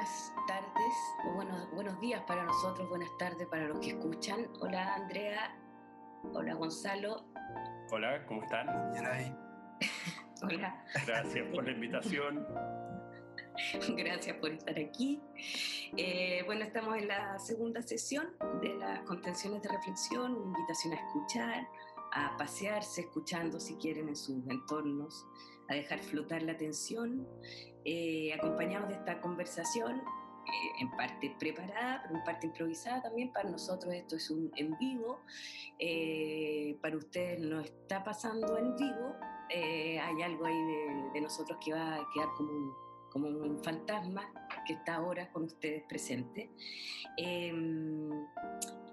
buenas tardes o buenos, buenos días para nosotros, buenas tardes para los que escuchan. Hola Andrea, hola Gonzalo. Hola, ¿cómo están? hola. Gracias por la invitación. Gracias por estar aquí. Eh, bueno, estamos en la segunda sesión de las contenciones de reflexión, una invitación a escuchar, a pasearse escuchando si quieren en sus entornos, a dejar flotar la atención, eh, acompañados de esta conversación, eh, en parte preparada, pero en parte improvisada también. Para nosotros esto es un en vivo, eh, para ustedes no está pasando en vivo, hay algo ahí de, nosotros que va a quedar como un, como un fantasma que está ahora con ustedes presente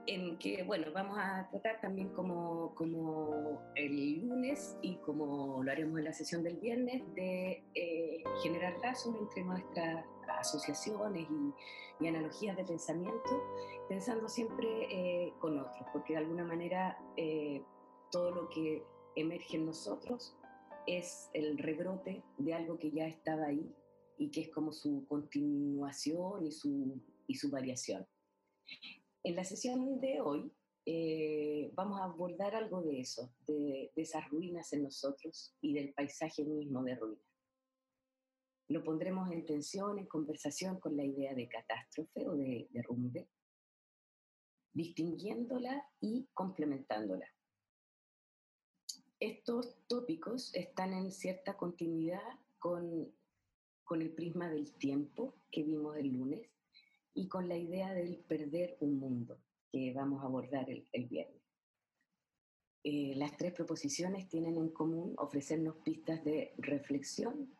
en que, bueno, vamos a tratar también como, como el lunes y como lo haremos en la sesión del viernes, de eh, generar lazos entre nuestras asociaciones y, analogías de pensamiento, pensando siempre eh, con otros, porque de alguna manera eh, todo lo que emerge en nosotros es el rebrote de algo que ya estaba ahí y que es como su continuación y su, y su variación. En la sesión de hoy eh, vamos a abordar algo de eso, de, esas ruinas en nosotros y del paisaje mismo de ruinas. Lo pondremos en tensión, en conversación con la idea de catástrofe o de derrumbe, distinguiéndola y complementándola. Estos tópicos están en cierta continuidad con, con el prisma del tiempo que vimos el lunes y con la idea del perder un mundo que vamos a abordar el, viernes. Eh, las tres proposiciones tienen en común ofrecernos pistas de reflexión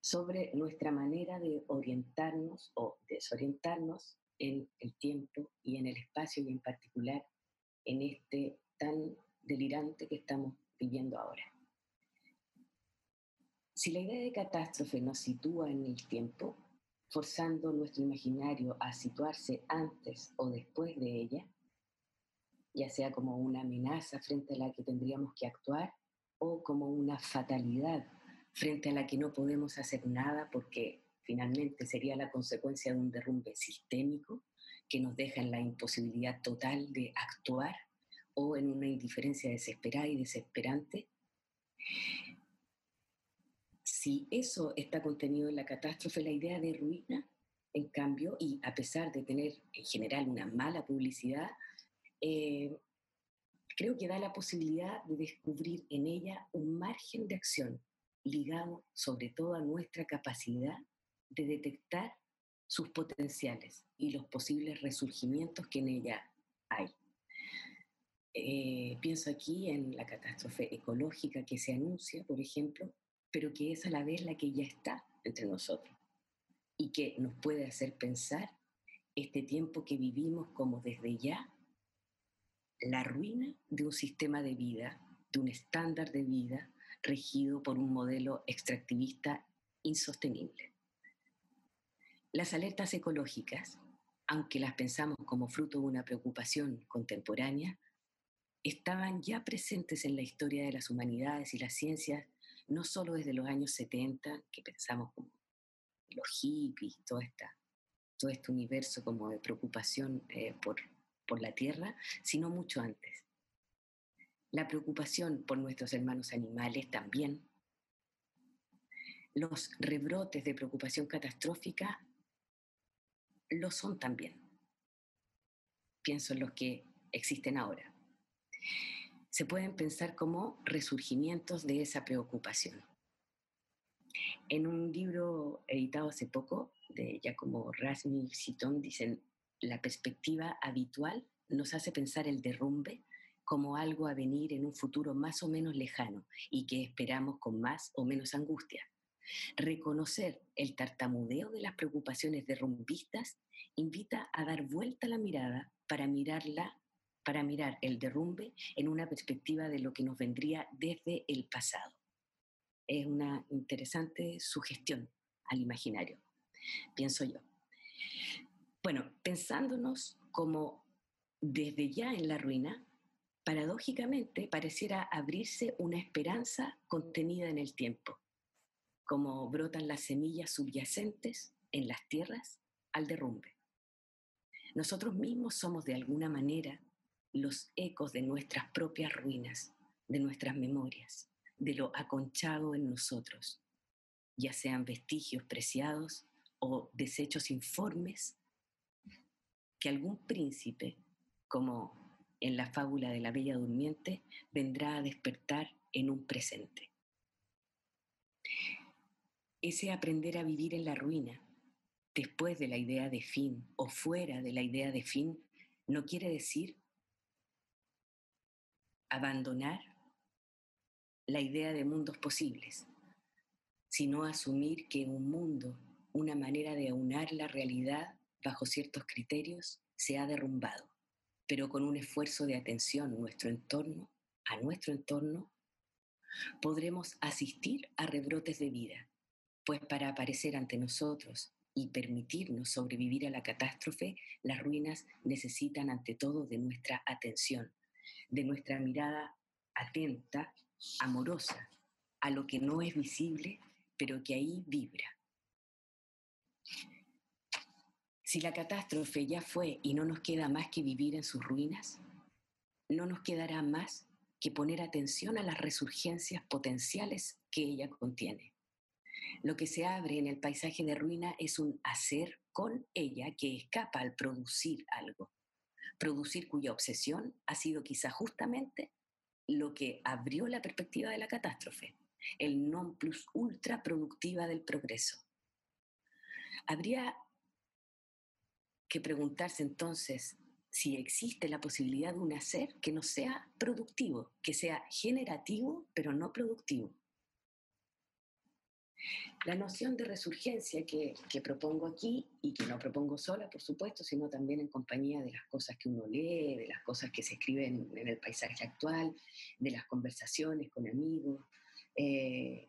sobre nuestra manera de orientarnos o desorientarnos en el tiempo y en el espacio y en particular en este tan delirante que estamos viviendo ahora. Si la idea de catástrofe nos sitúa en el tiempo, forzando nuestro imaginario a situarse antes o después de ella, ya sea como una amenaza frente a la que tendríamos que actuar o como una fatalidad frente a la que no podemos hacer nada porque finalmente sería la consecuencia de un derrumbe sistémico que nos deja en la imposibilidad total de actuar o en una indiferencia desesperada y desesperante, si eso está contenido en la catástrofe, la idea de ruina, en cambio, y a pesar de tener en general una mala publicidad, eh, creo que da la posibilidad de descubrir en ella un margen de acción ligado sobre todo a nuestra capacidad de detectar sus potenciales y los posibles resurgimientos que en ella hay. Eh, pienso aquí en la catástrofe ecológica que se anuncia, por ejemplo, pero que es a la vez la que ya está entre nosotros y que nos puede hacer pensar este tiempo que vivimos como desde ya la ruina de un sistema de vida, de un estándar de vida regido por un modelo extractivista insostenible. Las alertas ecológicas, aunque las pensamos como fruto de una preocupación contemporánea, estaban ya presentes en la historia de las humanidades y las ciencias no solo desde los años 70, que pensamos como los hippies, todo, esta, todo este universo como de preocupación eh, por, por la tierra, sino mucho antes. La preocupación por nuestros hermanos animales también. Los rebrotes de preocupación catastrófica lo son también. Pienso en los que existen ahora se pueden pensar como resurgimientos de esa preocupación. En un libro editado hace poco de Giacomo Rasmi Citon dicen, la perspectiva habitual nos hace pensar el derrumbe como algo a venir en un futuro más o menos lejano y que esperamos con más o menos angustia. Reconocer el tartamudeo de las preocupaciones derrumbistas invita a dar vuelta la mirada para mirarla para mirar el derrumbe en una perspectiva de lo que nos vendría desde el pasado. Es una interesante sugestión al imaginario, pienso yo. Bueno, pensándonos como desde ya en la ruina, paradójicamente pareciera abrirse una esperanza contenida en el tiempo, como brotan las semillas subyacentes en las tierras al derrumbe. Nosotros mismos somos de alguna manera los ecos de nuestras propias ruinas, de nuestras memorias, de lo aconchado en nosotros, ya sean vestigios preciados o desechos informes que algún príncipe, como en la fábula de la Bella Durmiente, vendrá a despertar en un presente. Ese aprender a vivir en la ruina, después de la idea de fin o fuera de la idea de fin, no quiere decir abandonar la idea de mundos posibles, sino asumir que un mundo, una manera de aunar la realidad bajo ciertos criterios, se ha derrumbado, pero con un esfuerzo de atención nuestro entorno, a nuestro entorno, podremos asistir a rebrotes de vida, pues para aparecer ante nosotros y permitirnos sobrevivir a la catástrofe, las ruinas necesitan ante todo de nuestra atención, de nuestra mirada atenta, amorosa, a lo que no es visible, pero que ahí vibra. Si la catástrofe ya fue y no nos queda más que vivir en sus ruinas, no nos quedará más que poner atención a las resurgencias potenciales que ella contiene. Lo que se abre en el paisaje de ruina es un hacer con ella que escapa al producir algo, producir cuya obsesión ha sido quizá justamente lo que abrió la perspectiva de la catástrofe, el non plus ultra productiva del progreso. Habría que preguntarse entonces si existe la posibilidad de un hacer que no sea productivo, que sea generativo, pero no productivo. La noción de resurgencia que, propongo aquí, y que no propongo sola, por supuesto, sino también en compañía de las cosas que uno lee, de las cosas que se escriben en el paisaje actual, de las conversaciones con amigos. Eh,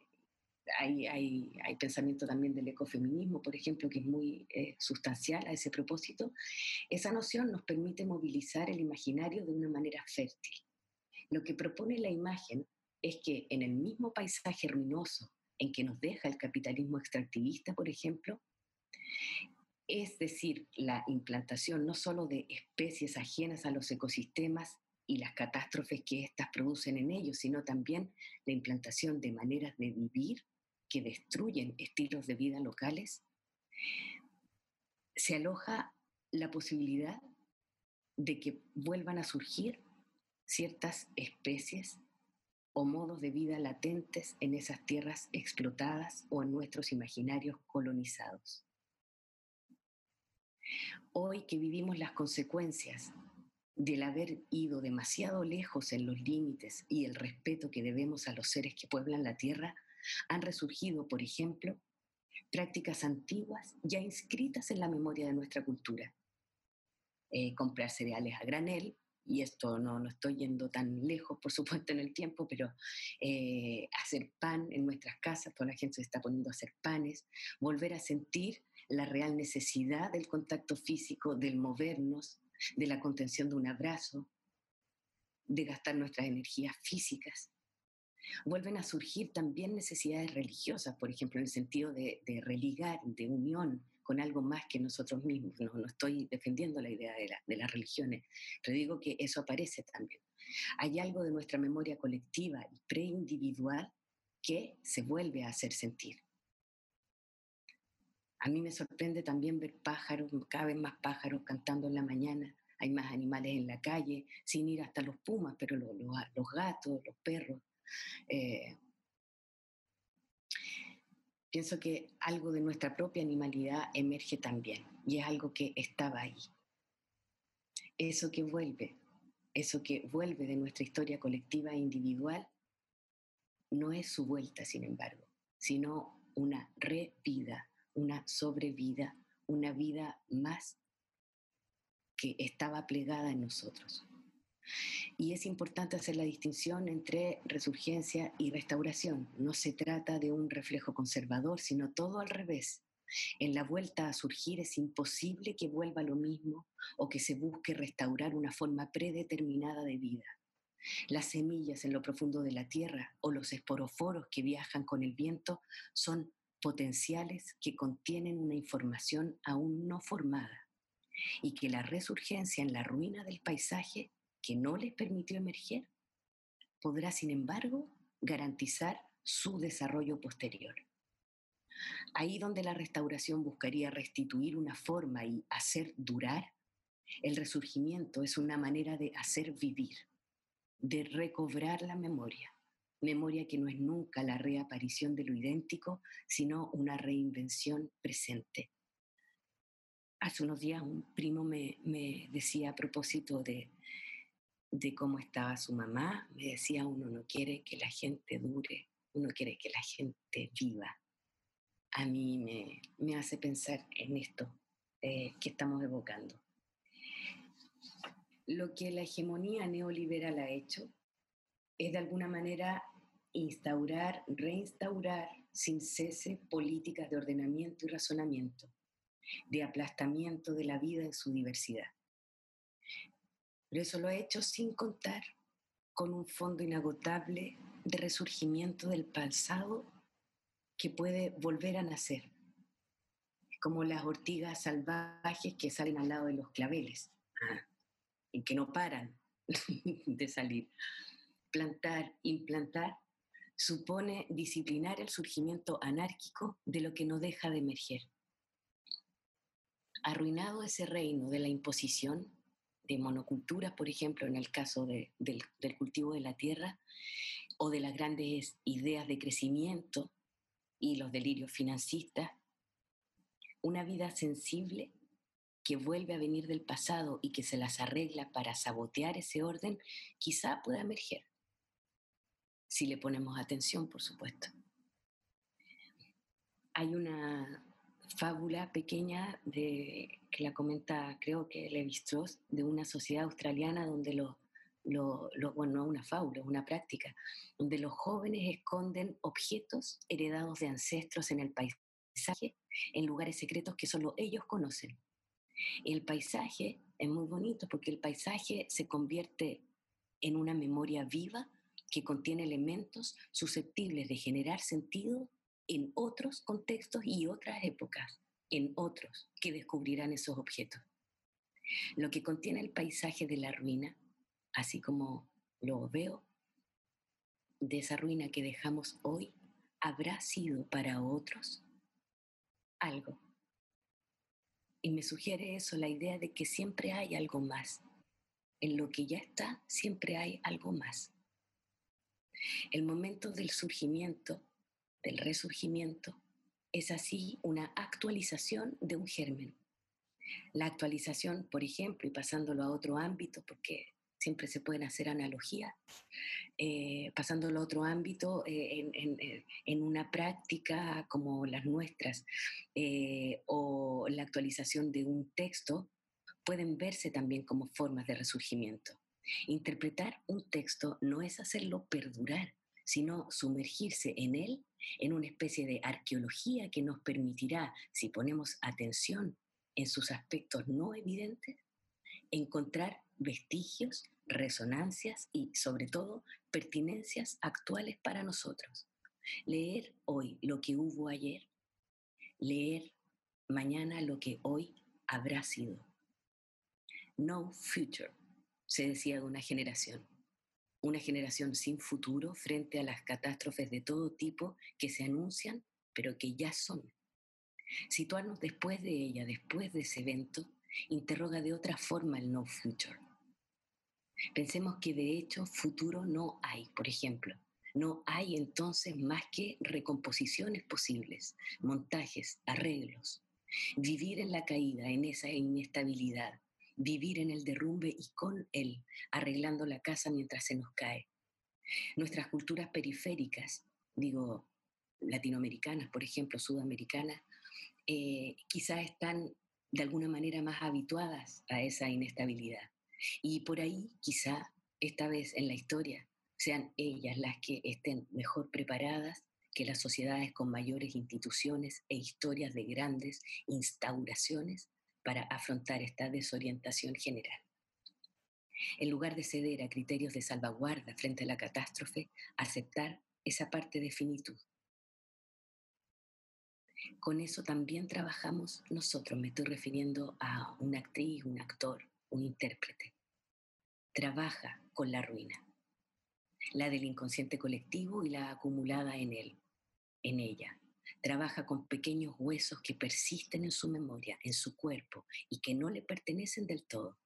hay, pensamiento también del ecofeminismo, por ejemplo, que es muy eh, sustancial a ese propósito. Esa noción nos permite movilizar el imaginario de una manera fértil. Lo que propone la imagen es que en el mismo paisaje ruinoso en que nos deja el capitalismo extractivista, por ejemplo, es decir, la implantación no solo de especies ajenas a los ecosistemas y las catástrofes que éstas producen en ellos, sino también la implantación de maneras de vivir que destruyen estilos de vida locales, se aloja la posibilidad de que vuelvan a surgir ciertas especies o modos de vida latentes en esas tierras explotadas o en nuestros imaginarios colonizados. Hoy que vivimos las consecuencias del haber ido demasiado lejos en los límites y el respeto que debemos a los seres que pueblan la tierra, han resurgido, por ejemplo, prácticas antiguas ya inscritas en la memoria de nuestra cultura. Eh, comprar cereales a granel, y esto no, no estoy yendo tan lejos, por supuesto, en el tiempo, pero eh, hacer pan en nuestras casas, toda la gente se está poniendo a hacer panes, volver a sentir la real necesidad del contacto físico, del movernos, de la contención de un abrazo, de gastar nuestras energías físicas. Vuelven a surgir también necesidades religiosas, por ejemplo, en el sentido de, de religar, de unión, con algo más que nosotros mismos. No, estoy defendiendo la idea de, de las religiones, pero digo que eso aparece también. Hay algo de nuestra memoria colectiva y preindividual que se vuelve a hacer sentir. A mí me sorprende también ver pájaros, cada vez más pájaros cantando en la mañana. Hay más animales en la calle, sin ir hasta los pumas, pero los, los, gatos, los perros. Eh, pienso que algo de nuestra propia animalidad emerge también y es algo que estaba ahí. Eso que vuelve, eso que vuelve de nuestra historia colectiva e individual, no es su vuelta, sin embargo, sino una revida, una sobrevida, una vida más que estaba plegada en nosotros. Y es importante hacer la distinción entre resurgencia y restauración. No se trata de un reflejo conservador, sino todo al revés. En la vuelta a surgir es imposible que vuelva lo mismo o que se busque restaurar una forma predeterminada de vida. Las semillas en lo profundo de la tierra o los esporoforos que viajan con el viento son potenciales que contienen una información aún no formada y que la resurgencia en la ruina del paisaje que no les permitió emerger podrá, sin embargo, garantizar su desarrollo posterior. Ahí donde la restauración buscaría restituir una forma y hacer durar, el resurgimiento es una manera de hacer vivir, de recobrar la memoria, memoria que no es nunca la reaparición de lo idéntico, sino una reinvención presente. Hace unos días un primo me, decía a propósito de, de cómo estaba su mamá, me decía, uno no quiere que la gente dure, uno quiere que la gente viva. A mí me, me hace pensar en esto eh, que estamos evocando. Lo que la hegemonía neoliberal ha hecho es de alguna manera instaurar, reinstaurar sin cese políticas de ordenamiento y razonamiento, de aplastamiento de la vida en su diversidad. Pero eso lo ha hecho sin contar con un fondo inagotable de resurgimiento del pasado que puede volver a nacer, como las ortigas salvajes que salen al lado de los claveles ah, y que no paran de salir. Plantar, implantar, supone disciplinar el surgimiento anárquico de lo que no deja de emerger. Arruinado ese reino de la imposición, de monoculturas, por ejemplo, en el caso del, cultivo de la tierra, o de las grandes ideas de crecimiento y los delirios financistas, una vida sensible que vuelve a venir del pasado y que se las arregla para sabotear ese orden, quizá pueda emerger, si le ponemos atención, por supuesto. Hay una fábula pequeña que la comenta, creo que Levi-Strauss, de una sociedad australiana donde los lo, bueno, no una fábula, una práctica, donde los jóvenes esconden objetos heredados de ancestros en el paisaje, en lugares secretos que solo ellos conocen. El paisaje es muy bonito porque el paisaje se convierte en una memoria viva que contiene elementos susceptibles de generar sentido en otros contextos y otras épocas, en otros que descubrirán esos objetos. Lo que contiene el paisaje de la ruina así como lo veo, de esa ruina que dejamos hoy, habrá sido para otros algo. Y me sugiere eso la idea de que siempre hay algo más. En lo que ya está, siempre hay algo más. El momento del surgimiento, del resurgimiento, es así una actualización de un germen. La actualización, por ejemplo, y pasándolo a otro ámbito, porque siempre se pueden hacer analogías, eh, pasándolo a otro ámbito, eh, eh, en, una práctica como las nuestras, o la actualización de un texto, pueden verse también como formas de resurgimiento. Interpretar un texto no es hacerlo perdurar, sino sumergirse en él en una especie de arqueología que nos permitirá, si ponemos atención en sus aspectos no evidentes, encontrar vestigios, resonancias y, sobre todo, pertinencias actuales para nosotros. Leer hoy lo que hubo ayer, leer mañana lo que hoy habrá sido. No future, se decía de una generación. Una generación sin futuro frente a las catástrofes de todo tipo que se anuncian, pero que ya son. Situarnos después de ella, después de ese evento, interroga de otra forma el no future. Pensemos que de hecho futuro no hay, por ejemplo. No hay entonces más que recomposiciones posibles, montajes, arreglos. Vivir en la caída, en esa inestabilidad, vivir en el derrumbe y con él, arreglando la casa mientras se nos cae. Nuestras culturas periféricas, digo, latinoamericanas, por ejemplo, sudamericanas, eh, quizás están de alguna manera más habituadas a esa inestabilidad. Y por ahí, quizá, esta vez en la historia, sean ellas las que estén mejor preparadas que las sociedades con mayores instituciones e historias de grandes instauraciones para afrontar esta desorientación general. En lugar de ceder a criterios de salvaguarda frente a la catástrofe, aceptar esa parte de finitud. Con eso también trabajamos nosotros, me estoy refiriendo a una actriz, un actor, un intérprete. Trabaja con la ruina, la del inconsciente colectivo y la acumulada en él, en ella. Trabaja con pequeños huesos que persisten en su memoria, en su cuerpo y que no le pertenecen del todo.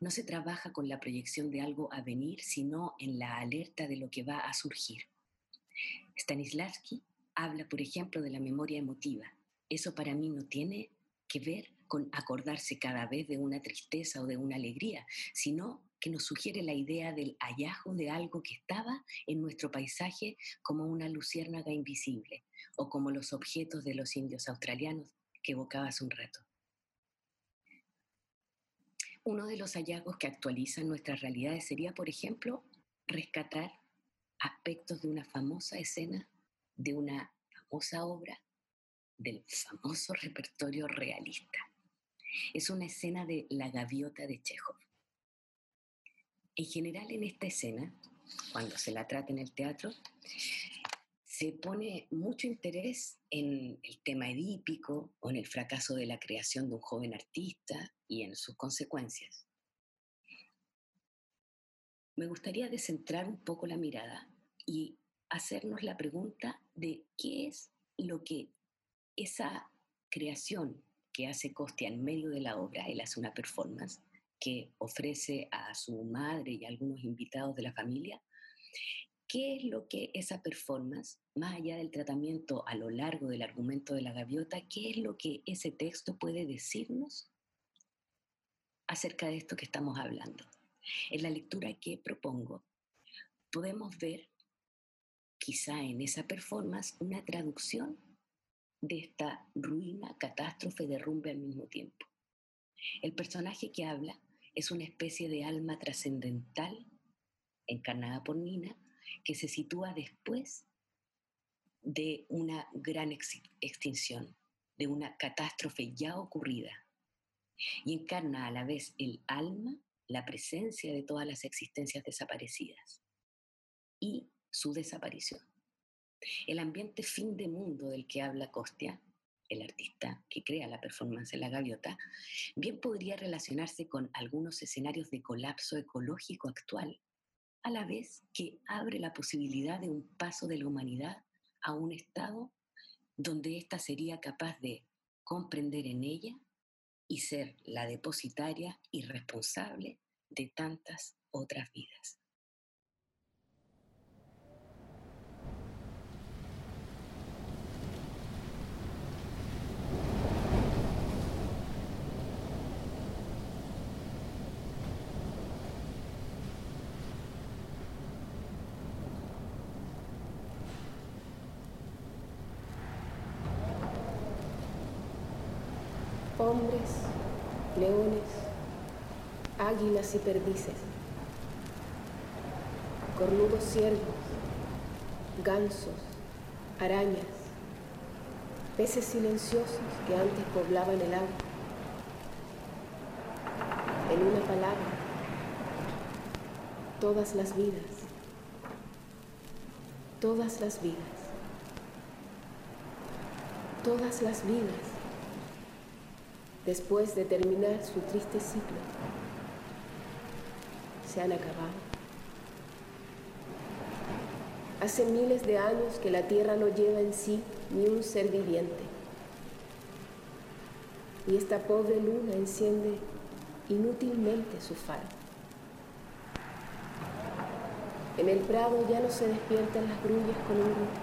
No se trabaja con la proyección de algo a venir, sino en la alerta de lo que va a surgir. Stanislavski habla, por ejemplo, de la memoria emotiva. Eso para mí no tiene que ver con acordarse cada vez de una tristeza o de una alegría, sino que nos sugiere la idea del hallazgo de algo que estaba en nuestro paisaje como una luciérnaga invisible o como los objetos de los indios australianos que evocaba hace un rato. Uno de los hallazgos que actualizan nuestras realidades sería, por ejemplo, rescatar aspectos de una famosa escena de una famosa obra del famoso repertorio realista. Es una escena de La gaviota de Chekhov. En general en esta escena, cuando se la trata en el teatro, se pone mucho interés en el tema edípico o en el fracaso de la creación de un joven artista y en sus consecuencias. Me gustaría descentrar un poco la mirada y hacernos la pregunta de qué es lo que esa creación que hace Costia en medio de la obra, él hace una performance que ofrece a su madre y a algunos invitados de la familia, ¿qué es lo que esa performance, más allá del tratamiento a lo largo del argumento de la gaviota, qué es lo que ese texto puede decirnos acerca de esto que estamos hablando? En la lectura que propongo, podemos ver quizá en esa performance una traducción de esta ruina, catástrofe, derrumbe al mismo tiempo. El personaje que habla es una especie de alma trascendental encarnada por Nina que se sitúa después de una gran extinción, de una catástrofe ya ocurrida, y encarna a la vez el alma, la presencia de todas las existencias desaparecidas y su desaparición. El ambiente fin de mundo del que habla Costia, el artista que crea la performance de la gaviota, bien podría relacionarse con algunos escenarios de colapso ecológico actual, a la vez que abre la posibilidad de un paso de la humanidad a un estado donde ésta sería capaz de comprender en ella y ser la depositaria y responsable de tantas otras vidas. Águilas y perdices, cornudos ciervos, gansos, arañas, peces silenciosos que antes poblaban el agua. En una palabra, todas las vidas, todas las vidas, todas las vidas después de terminar su triste ciclo, se han acabado. Hace miles de años que la Tierra no lleva en sí ni un ser viviente. Y esta pobre luna enciende inútilmente su faro. En el prado ya no se despiertan las grullas con un grito,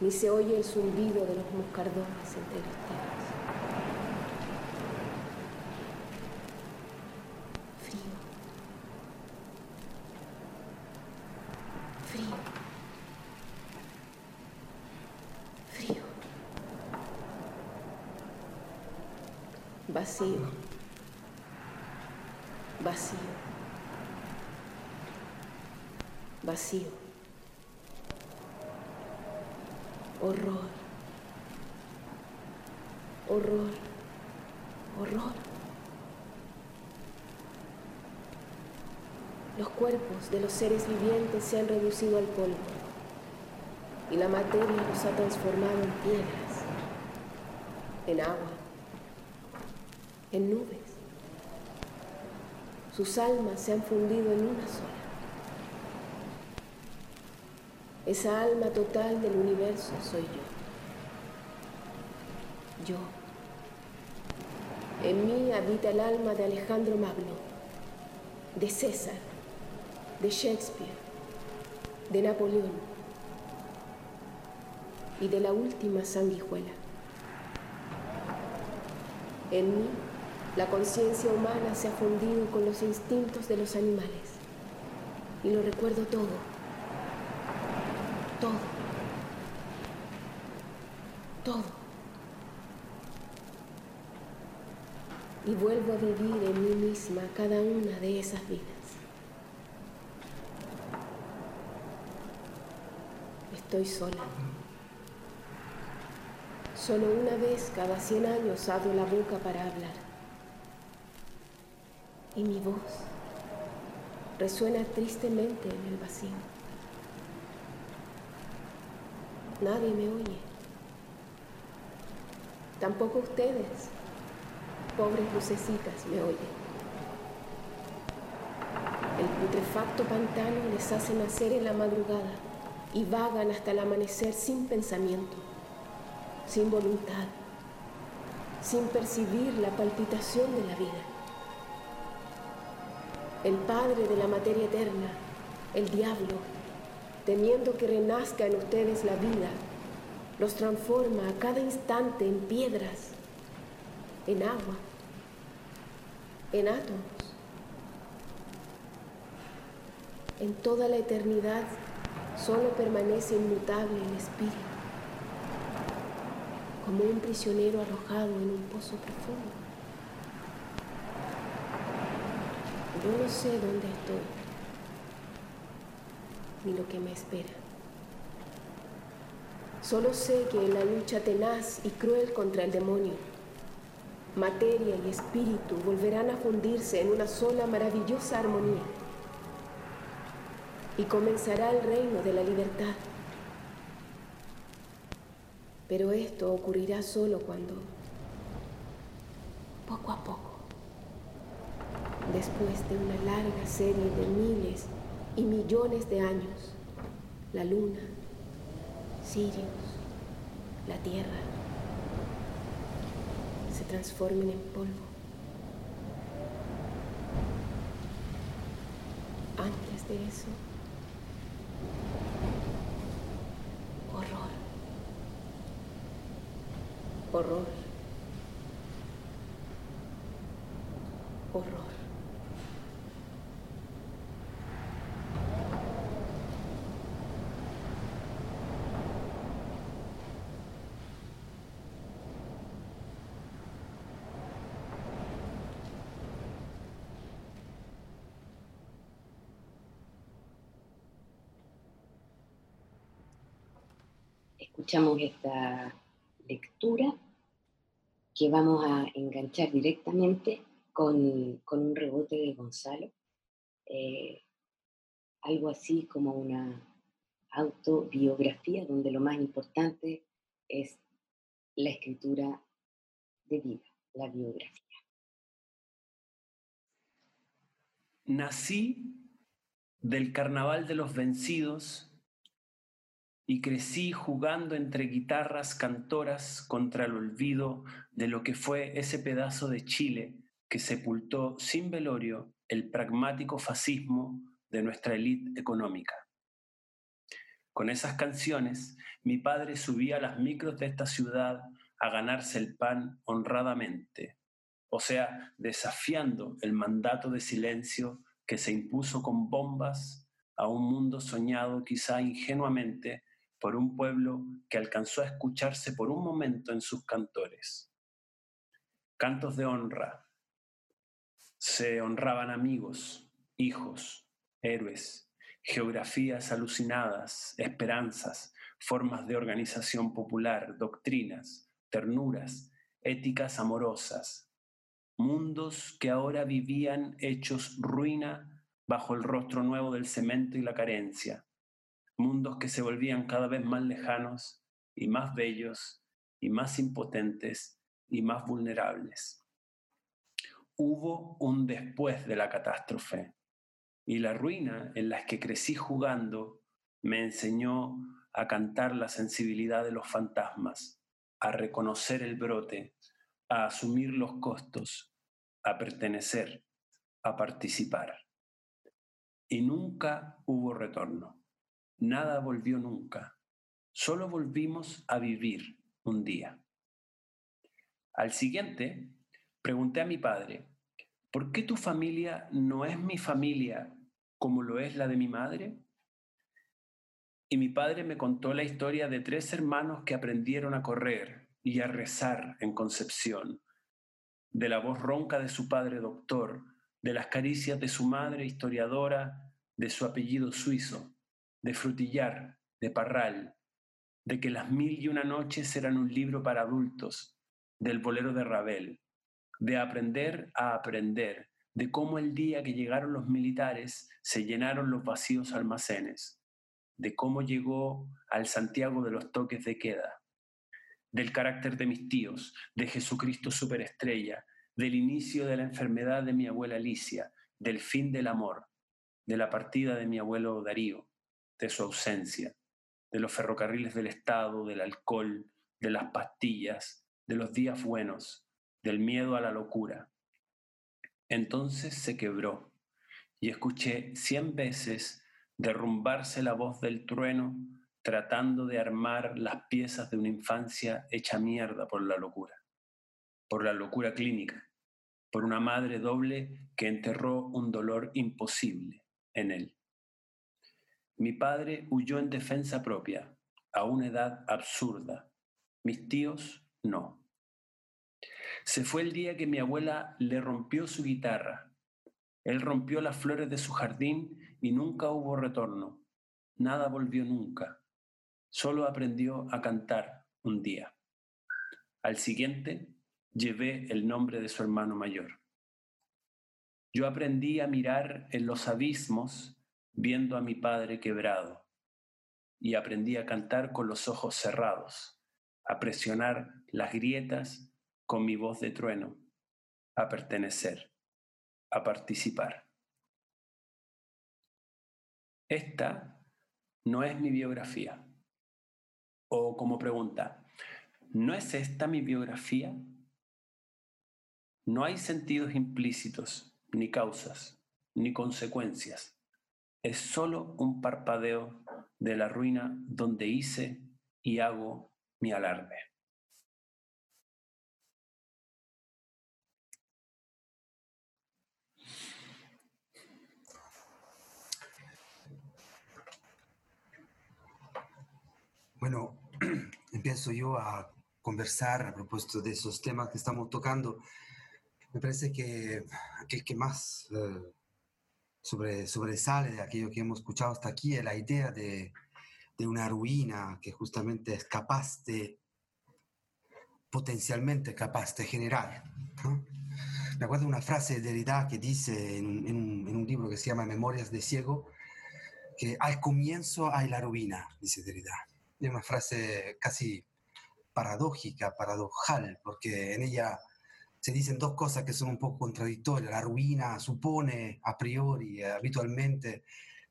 ni se oye el zumbido de los moscardones entre telas. vacío, vacío, horror, horror, horror. Los cuerpos de los seres vivientes se han reducido al polvo. y la materia los ha transformado en piedras, en agua, en nubes. Sus almas se han fundido en una sola. Esa alma total del universo soy yo. Yo. En mí habita el alma de Alejandro Magno, de César, de Shakespeare, de Napoleón y de la última sanguijuela. En mí, la conciencia humana se ha fundido con los instintos de los animales y lo recuerdo todo, todo, todo. y vuelvo a vivir en mí misma cada una de esas vidas. Estoy sola. Solo una vez cada 100 años abro la boca para hablar. Y mi voz resuena tristemente en el vacío. Nadie me oye. Tampoco ustedes pobres lucecitas me oyen. El putrefacto pantano les hace nacer en la madrugada y vagan hasta el amanecer sin pensamiento, sin voluntad, sin percibir la palpitación de la vida. El Padre de la materia eterna, el diablo, temiendo que renazca en ustedes la vida, los transforma a cada instante en piedras, en agua, en átomos. En toda la eternidad solo permanece inmutable el espíritu, como un prisionero arrojado en un pozo profundo. Yo no sé dónde estoy, lo que me espera. Solo sé que en la lucha tenaz y cruel contra el demonio, materia y espíritu volverán a fundirse en una sola maravillosa armonía. Y comenzará el reino de la libertad. Pero esto ocurrirá solo cuando, poco a poco, después de una larga serie de miles y millones de años, la luna, Sirius, la Tierra, se transformen en polvo. Antes de eso, horror. Horror. Horror. Escuchamos esta lectura que vamos a enganchar directamente con, un rebote de Gonzalo, eh, algo así como una autobiografía donde lo más importante es la escritura de vida, la biografía. Nací del carnaval de los vencidos y crecí jugando entre guitarras cantoras contra el olvido de lo que fue ese pedazo de Chile que sepultó sin velorio el pragmático fascismo de nuestra élite económica. Con esas canciones, mi padre subía a las micros de esta ciudad a ganarse el pan honradamente, o sea, desafiando el mandato de silencio que se impuso con bombas a un mundo soñado quizá ingenuamente por un pueblo que alcanzó a escucharse por un momento en sus cantores. Cantos de honra. Se honraban amigos, hijos, héroes, geografías alucinadas, esperanzas, formas de organización popular, doctrinas, ternuras, éticas amorosas, mundos que ahora vivían hechos ruina bajo el rostro nuevo del cemento y la carencia, mundos que se volvían cada vez más lejanos y más bellos y más impotentes y más vulnerables. Hubo un después de la catástrofe y la ruina en la que crecí jugando me enseñó a cantar la sensibilidad de los fantasmas, a reconocer el brote, a asumir los costos, a pertenecer, a participar. Y nunca hubo retorno. Nada volvió nunca. Solo volvimos a vivir un día. Al siguiente, pregunté a mi padre, ¿por qué tu familia no es mi familia como lo es la de mi madre? Y mi padre me contó la historia de tres hermanos que aprendieron a correr y a rezar en Concepción, de la voz ronca de su padre doctor, de las caricias de su madre historiadora, de su apellido suizo, de Frutillar, de Parral, de que las mil y una noches eran un libro para adultos, del bolero de Ravel, de aprender a aprender, de cómo el día que llegaron los militares se llenaron los vacíos almacenes, de cómo llegó al Santiago de los toques de queda, del carácter de mis tíos, de Jesucristo superestrella, del inicio de la enfermedad de mi abuela Alicia, del fin del amor, de la partida de mi abuelo Darío, de su ausencia, de los ferrocarriles del Estado, del alcohol, de las pastillas, de los días buenos, del miedo a la locura. Entonces se quebró y escuché cien veces derrumbarse la voz del trueno tratando de armar las piezas de una infancia hecha mierda por la locura, por la locura clínica, por una madre doble que enterró un dolor imposible en él. Mi padre huyó en defensa propia, a una edad absurda. Mis tíos no. Se fue el día que mi abuela le rompió su guitarra. Él rompió las flores de su jardín y nunca hubo retorno. Nada volvió nunca. Solo aprendió a cantar un día. Al siguiente llevé el nombre de su hermano mayor. Yo aprendí a mirar en los abismos viendo a mi padre quebrado y aprendí a cantar con los ojos cerrados, a presionar las grietas con mi voz de trueno, a pertenecer, a participar. Esta no es mi biografía. O como pregunta, ¿no es esta mi biografía? No hay sentidos implícitos, ni causas, ni consecuencias. Es solo un parpadeo de la ruina donde hice y hago mi alarde. Bueno, empiezo yo a conversar a propósito de esos temas que estamos tocando. Me parece que aquel que más eh, sobre, sobresale de aquello que hemos escuchado hasta aquí es la idea de, de una ruina que justamente es capaz de, potencialmente capaz de generar. Me acuerdo de una frase de Derrida que dice en, en, un, libro que se llama Memorias de Ciego, que al comienzo hay la ruina, dice Derrida es una frase casi paradójica, paradojal, porque en ella se dicen dos cosas que son un poco contradictorias. La ruina supone a priori, habitualmente,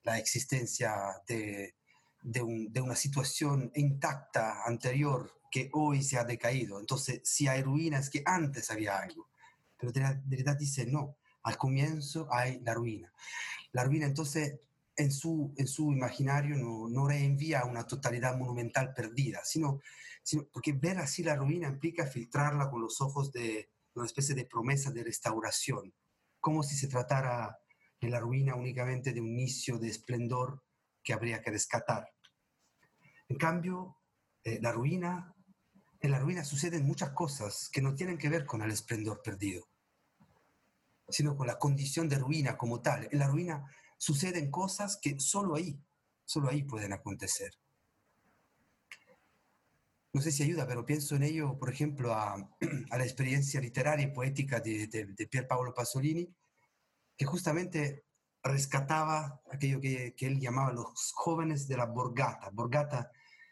la existencia de, de, un, de, una situación intacta anterior que hoy se ha decaído. Entonces, si hay ruina es que antes había algo. Pero Derrida dice no, al comienzo hay la ruina. La ruina entonces en su, en su imaginario no, no reenvía una totalidad monumental perdida, sino, sino porque ver así la ruina implica filtrarla con los ojos de una especie de promesa de restauración, como si se tratara de la ruina únicamente de un inicio de esplendor que habría que rescatar. En cambio, eh, la ruina, en la ruina suceden muchas cosas que no tienen que ver con el esplendor perdido, sino con la condición de ruina como tal. En la ruina suceden cosas que solo ahí, solo ahí pueden acontecer. No sé si ayuda, pero pienso en ello, por ejemplo, a, a la experiencia literaria y poética de, de, de Pier Paolo Pasolini, que justamente rescataba aquello que, que, él llamaba los jóvenes de la borgata. Borgata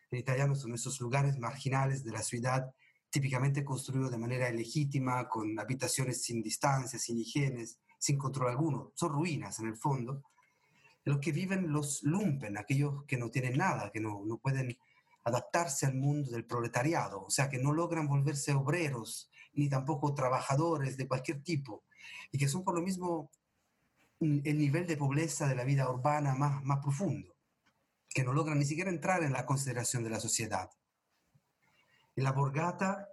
en italiano son esos lugares marginales de la ciudad, típicamente construidos de manera ilegítima, con habitaciones sin distancia, sin higienes, sin control alguno. Son ruinas en el fondo, los que viven los lumpen, aquellos que no tienen nada, que no, no pueden adaptarse al mundo del proletariado, o sea, que no logran volverse obreros ni tampoco trabajadores de cualquier tipo, y que son por lo mismo el nivel de pobreza de la vida urbana más, más profundo, que no logran ni siquiera entrar en la consideración de la sociedad. En la borgata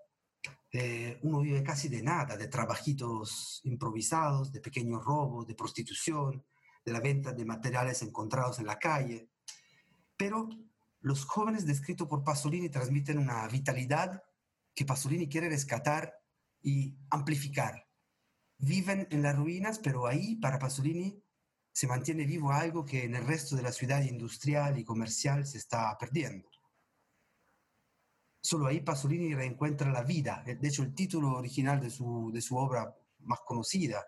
eh, uno vive casi de nada, de trabajitos improvisados, de pequeños robos, de prostitución, de la venta de materiales encontrados en la calle. Pero los jóvenes descritos por Pasolini transmiten una vitalidad que Pasolini quiere rescatar y amplificar. Viven en las ruinas, pero ahí para Pasolini se mantiene vivo algo que en el resto de la ciudad industrial y comercial se está perdiendo. Solo ahí Pasolini reencuentra la vida. De hecho, el título original de su, de su obra más conocida,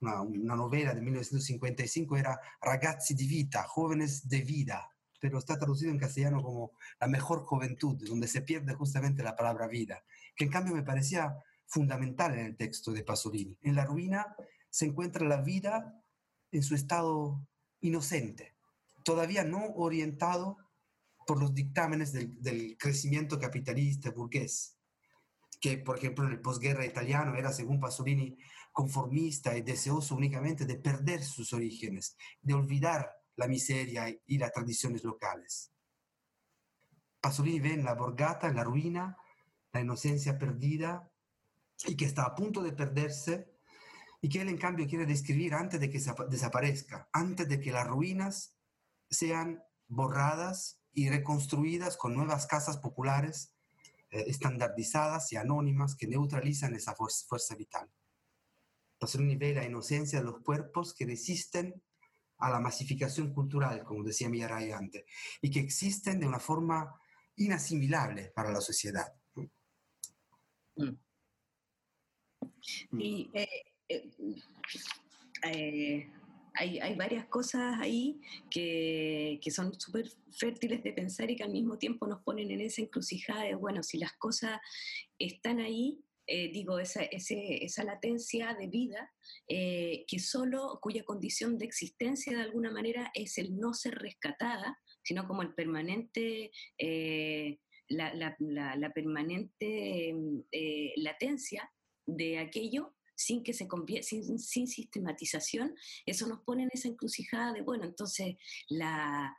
una, una novela de 1955, era Ragazzi di vita, jóvenes de vida, pero está traducido en castellano como la mejor juventud, donde se pierde justamente la palabra vida, que en cambio me parecía fundamental en el texto de Pasolini. En la ruina se encuentra la vida en su estado inocente, todavía no orientado por los dictámenes del, crecimiento capitalista burgués, que por ejemplo en el posguerra italiano era, según Pasolini, conformista y deseoso únicamente de perder sus orígenes, de olvidar la miseria y las tradiciones locales. Pasolini ve en la borgata, en la ruina, la inocencia perdida y que está a punto de perderse y que él en cambio quiere describir antes de que desaparezca, antes de que las ruinas sean borradas y reconstruidas con nuevas casas populares eh, estandarizadas y anónimas que neutralizan esa fuerza, fuerza vital. Pasolini ve la inocencia de los cuerpos que resisten a la masificación cultural, como decía Millaray antes, y que existen de una forma inasimilable para la sociedad. Mm. Y eh, eh, eh, hay, hay, varias cosas ahí que, que son súper fértiles de pensar y que al mismo tiempo nos ponen en esa encrucijada de, bueno, si las cosas están ahí, eh, digo, esa, esa, latencia de vida eh, que solo, cuya condición de existencia de alguna manera es el no ser rescatada, sino como el permanente, eh, la, la, la, permanente latencia de aquello sin que se sin, sin sistematización, eso nos pone en esa encrucijada de, bueno, entonces la,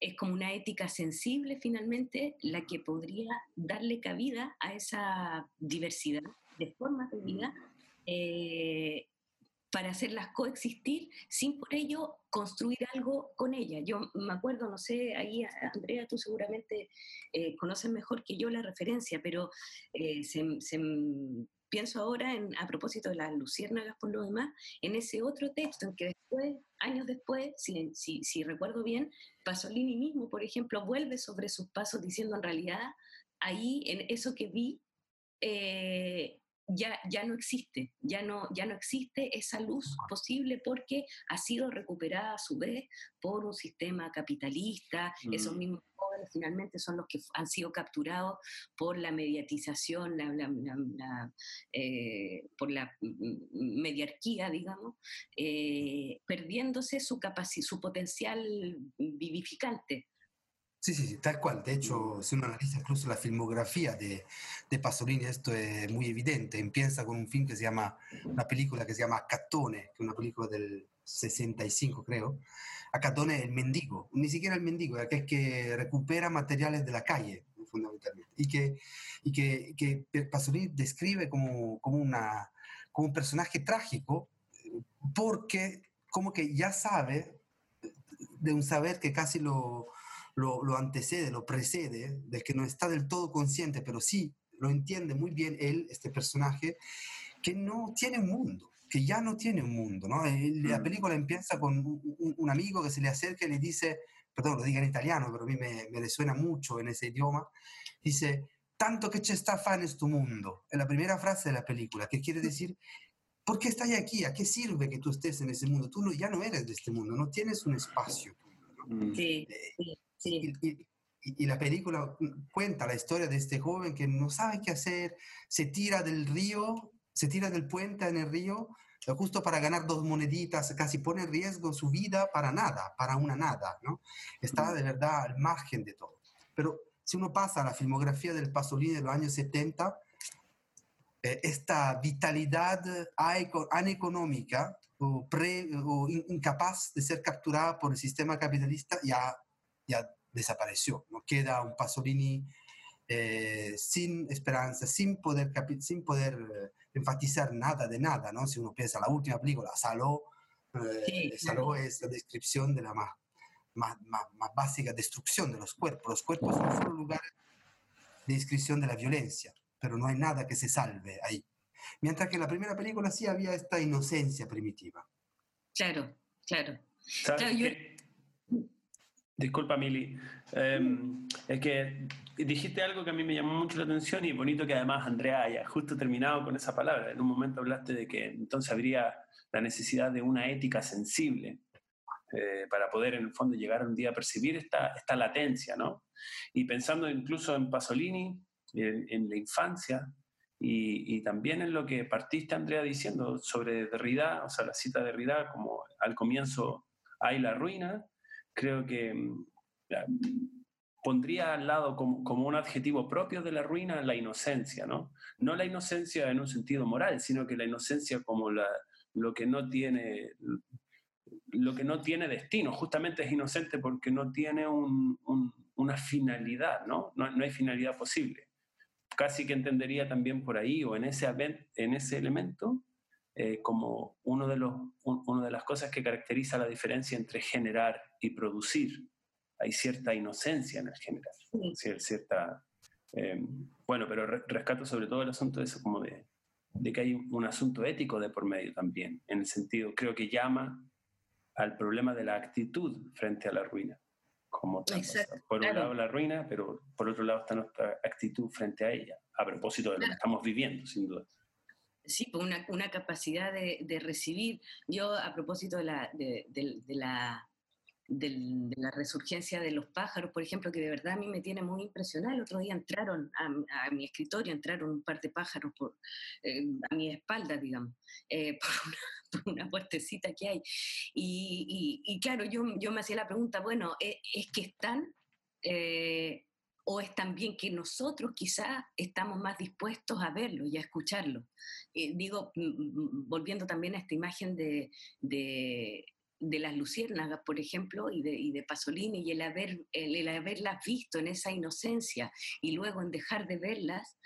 es como una ética sensible finalmente la que podría darle cabida a esa diversidad de formas de vida eh, para hacerlas coexistir sin por ello construir algo con ella. Yo me acuerdo, no sé, ahí Andrea, tú seguramente eh, conoces mejor que yo la referencia, pero eh, se, pienso ahora, en, a propósito de las luciérnagas por lo demás, en ese otro texto en que después, años después, si, si, si recuerdo bien, Pasolini mismo, por ejemplo, vuelve sobre sus pasos diciendo en realidad, ahí en eso que vi, eh, ya, ya no existe, ya no, ya no existe esa luz posible porque ha sido recuperada a su vez por un sistema capitalista, esos mm. mismos jóvenes finalmente son los que han sido capturados por la mediatización, la, eh, por la mediarquía, digamos, eh, perdiéndose su, su potencial vivificante. Sí, sí, sí, tal cual. De hecho, si uno analiza incluso la filmografía de, de, Pasolini, esto es muy evidente. Empieza con un film que se llama, una película que se llama Catone, que es una película del 65, creo. Acatone el mendigo, ni siquiera el mendigo, es aquel que recupera materiales de la calle, fundamentalmente. Y que, y que, que Pasolini describe como, como, una, como un personaje trágico, porque como que ya sabe, de un saber que casi lo lo, antecede, lo precede, del que no está del todo consciente, pero sí lo entiende muy bien él, este personaje, que no tiene un mundo, que ya no tiene un mundo. ¿no? La mm. película empieza con un, amigo que se le acerca y le dice, perdón, lo diga en italiano, pero a mí me, me resuena mucho en ese idioma, dice, tanto que ci sta fa en tu mundo. Es la primera frase de la película, que quiere decir ¿Por qué estás aquí? ¿A qué sirve que tú estés en ese mundo? Tú no, ya no eres de este mundo, no tienes un espacio. Mm. Sí, sí, sí. Y, y, la película cuenta la historia de este joven que no sabe qué hacer, se tira del río, se tira del puente en el río, justo para ganar dos moneditas, casi pone en riesgo su vida para nada, para una nada, ¿no? Está de verdad al margen de todo. Pero si uno pasa a la filmografía del Pasolini de los años 70, eh, esta vitalidad aneconómica o, pre, o incapaz de ser capturada por el sistema capitalista ya, ya desapareció. No queda un Pasolini eh, sin esperanza, sin poder, sin poder eh, enfatizar nada de nada, ¿no? Si uno piensa la última película, Saló, eh, Saló es la descripción de la más, más, más, básica destrucción de los cuerpos. Los cuerpos son solo lugares de inscripción de la violencia, pero no hay nada que se salve ahí. Mientras que en la primera película sí había esta inocencia primitiva. Claro, claro. Disculpa, Mili. Em, es que dijiste algo que a mí me llamó mucho la atención y bonito que además Andrea haya justo terminado con esa palabra. En un momento hablaste de que entonces habría la necesidad de una ética sensible eh, para poder en el fondo llegar un día a percibir esta, esta latencia, ¿no? Y pensando incluso en Pasolini, en, la infancia, y, y, también en lo que partiste, Andrea, diciendo sobre Derrida, o sea, la cita de Derrida, como al comienzo hay la ruina, creo que mm, pondría al lado como, un adjetivo propio de la ruina la inocencia, ¿no? No la inocencia en un sentido moral, sino que la inocencia como la, lo que no tiene lo que no tiene destino, justamente es inocente porque no tiene una finalidad, ¿no? ¿no? hay finalidad posible. Casi que entendería también por ahí o en ese, en ese elemento eh, como uno de, los, una de las cosas que caracteriza la diferencia entre generar y producir. Hay cierta inocencia en el generar, cierta... Eh, bueno, pero rescato sobre todo el asunto de eso, como de, de que hay un asunto ético de por medio también, en el sentido, creo que llama al problema de la actitud frente a la ruina. Como por un lado la ruina, pero por otro lado está nuestra actitud frente a ella, a propósito de lo que estamos viviendo, sin duda. Sí, pues una, una capacidad de, de, recibir. Yo, a propósito de la, de, la, de, la, resurgencia de los pájaros, por ejemplo, que de verdad a mí me tiene muy impresionado. El otro día entraron a, mi escritorio, entraron un par de pájaros por, eh, a mi espalda, digamos, eh, por, una, puertecita que hay. Y, y, claro, yo, yo me hacía la pregunta, bueno, ¿es, es que están? Eh, o es también que nosotros quizás estamos más dispuestos a verlo y a escucharlo. Eh, digo, mm, mm, volviendo también a esta imagen de, de, las luciérnagas, por ejemplo, y de, de Pasolini, y el, haber, el, haberlas visto en esa inocencia y luego en dejar de verlas,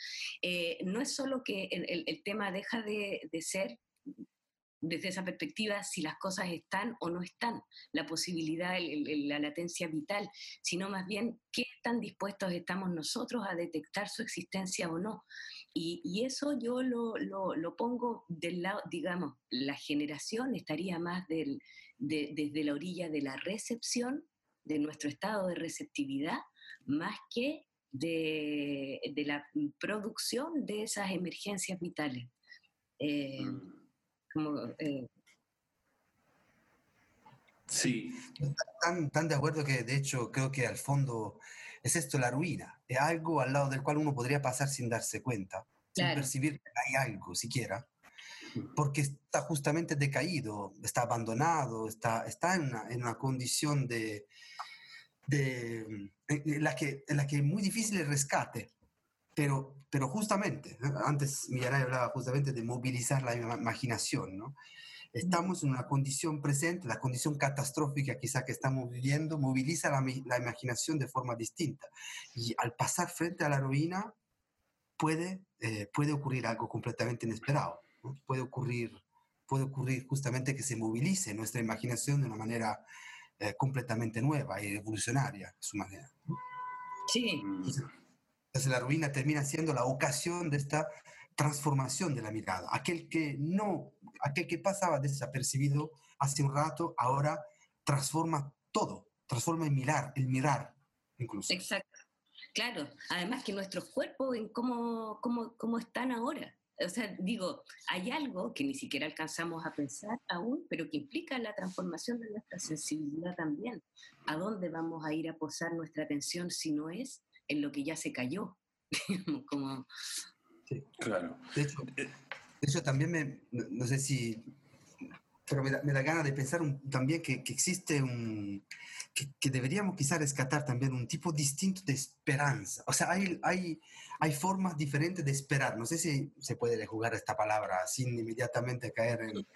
eh, no es solo que el, el tema deja de, de ser desde esa perspectiva si las cosas están o no están, la posibilidad, la latencia vital, sino más bien qué tan dispuestos estamos nosotros a detectar su existencia o no. Y, eso yo lo, lo, pongo del lado, digamos, la generación estaría más del, desde la orilla de la recepción, de nuestro estado de receptividad, más que de, de la producción de esas emergencias vitales. Eh, mm. Eh, sí. Tan, tan de acuerdo que de hecho creo que al fondo es esto la ruina, es algo al lado del cual uno podría pasar sin darse cuenta, sin percibir que hay algo siquiera, porque está justamente decaído, está abandonado, está, está en, una, en una condición de, de en la, que, en la que es muy difícil el rescate. Pero, pero justamente, antes Millaray hablaba justamente de movilizar la imaginación, ¿no? Estamos en una condición presente, la condición catastrófica quizá que estamos viviendo, moviliza la, la imaginación de forma distinta. Y al pasar frente a la ruina, puede, eh, puede ocurrir algo completamente inesperado. Puede, ocurrir, puede ocurrir justamente que se movilice nuestra imaginación de una manera eh, completamente nueva y revolucionaria, a su manera. Sí. Entonces la ruina termina siendo la ocasión de esta transformación de la mirada. Aquel que no, aquel que pasaba desapercibido hace un rato, ahora transforma todo, transforma el mirar, el mirar incluso. Exacto. Claro, además que nuestros cuerpos, en cómo, cómo, cómo están ahora, o sea, digo, hay algo que ni siquiera alcanzamos a pensar aún, pero que implica la transformación de nuestra sensibilidad también. ¿A dónde vamos a ir a posar nuestra atención si no es en lo que ya se cayó? Como... Sí, claro. De hecho, eso también me, no sé si pero me da, me ganas de pensar también que, que, existe un, que, deberíamos quizás rescatar también un tipo distinto de esperanza. O sea, hay, hay, hay formas diferentes de esperar. No sé si se puede jugar esta palabra sin inmediatamente caer en,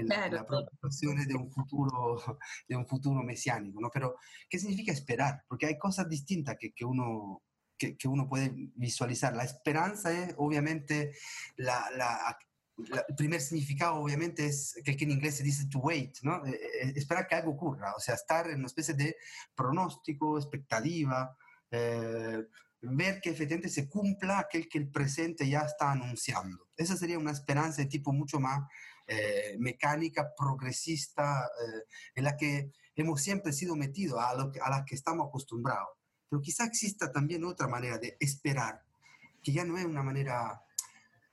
en, las preocupaciones de un futuro, de un futuro mesiánico, ¿no? Pero, ¿qué significa esperar? Porque hay cosas distintas que, que uno que, que, uno puede visualizar. La esperanza es obviamente la, la, el primer significado obviamente es que, en inglés se dice to wait, ¿no? Eh, eh, esperar que algo ocurra, o sea, estar en una especie de pronóstico, expectativa, eh, ver que efectivamente se cumpla aquel que el presente ya está anunciando. Esa sería una esperanza de tipo mucho más mecánica, progresista, en la que hemos siempre sido metidos, a, lo a la que estamos acostumbrados. Pero quizá exista también otra manera de esperar, que ya no es una manera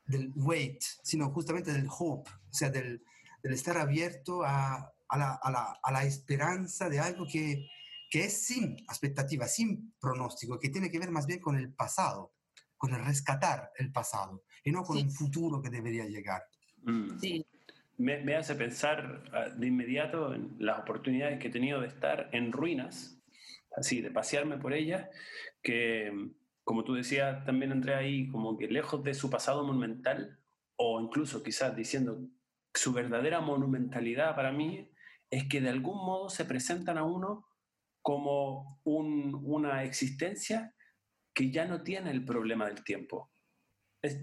del wait, sino justamente del hope, o sea, del, del estar abierto a, a, la, a, la, a, la, esperanza de algo que, que es sin expectativa, sin pronóstico, que tiene que ver más bien con el pasado, con el rescatar el pasado, y no con un futuro que debería llegar. Mm. Sí. Me, me, hace pensar ah, de inmediato en las oportunidades que he tenido de estar en ruinas, así, de pasearme por ellas, que como tú decías también, Andrea, ahí como que lejos de su pasado monumental, o incluso quizás diciendo su verdadera monumentalidad para mí, es que de algún modo se presentan a uno como una existencia que ya no tiene el problema del tiempo.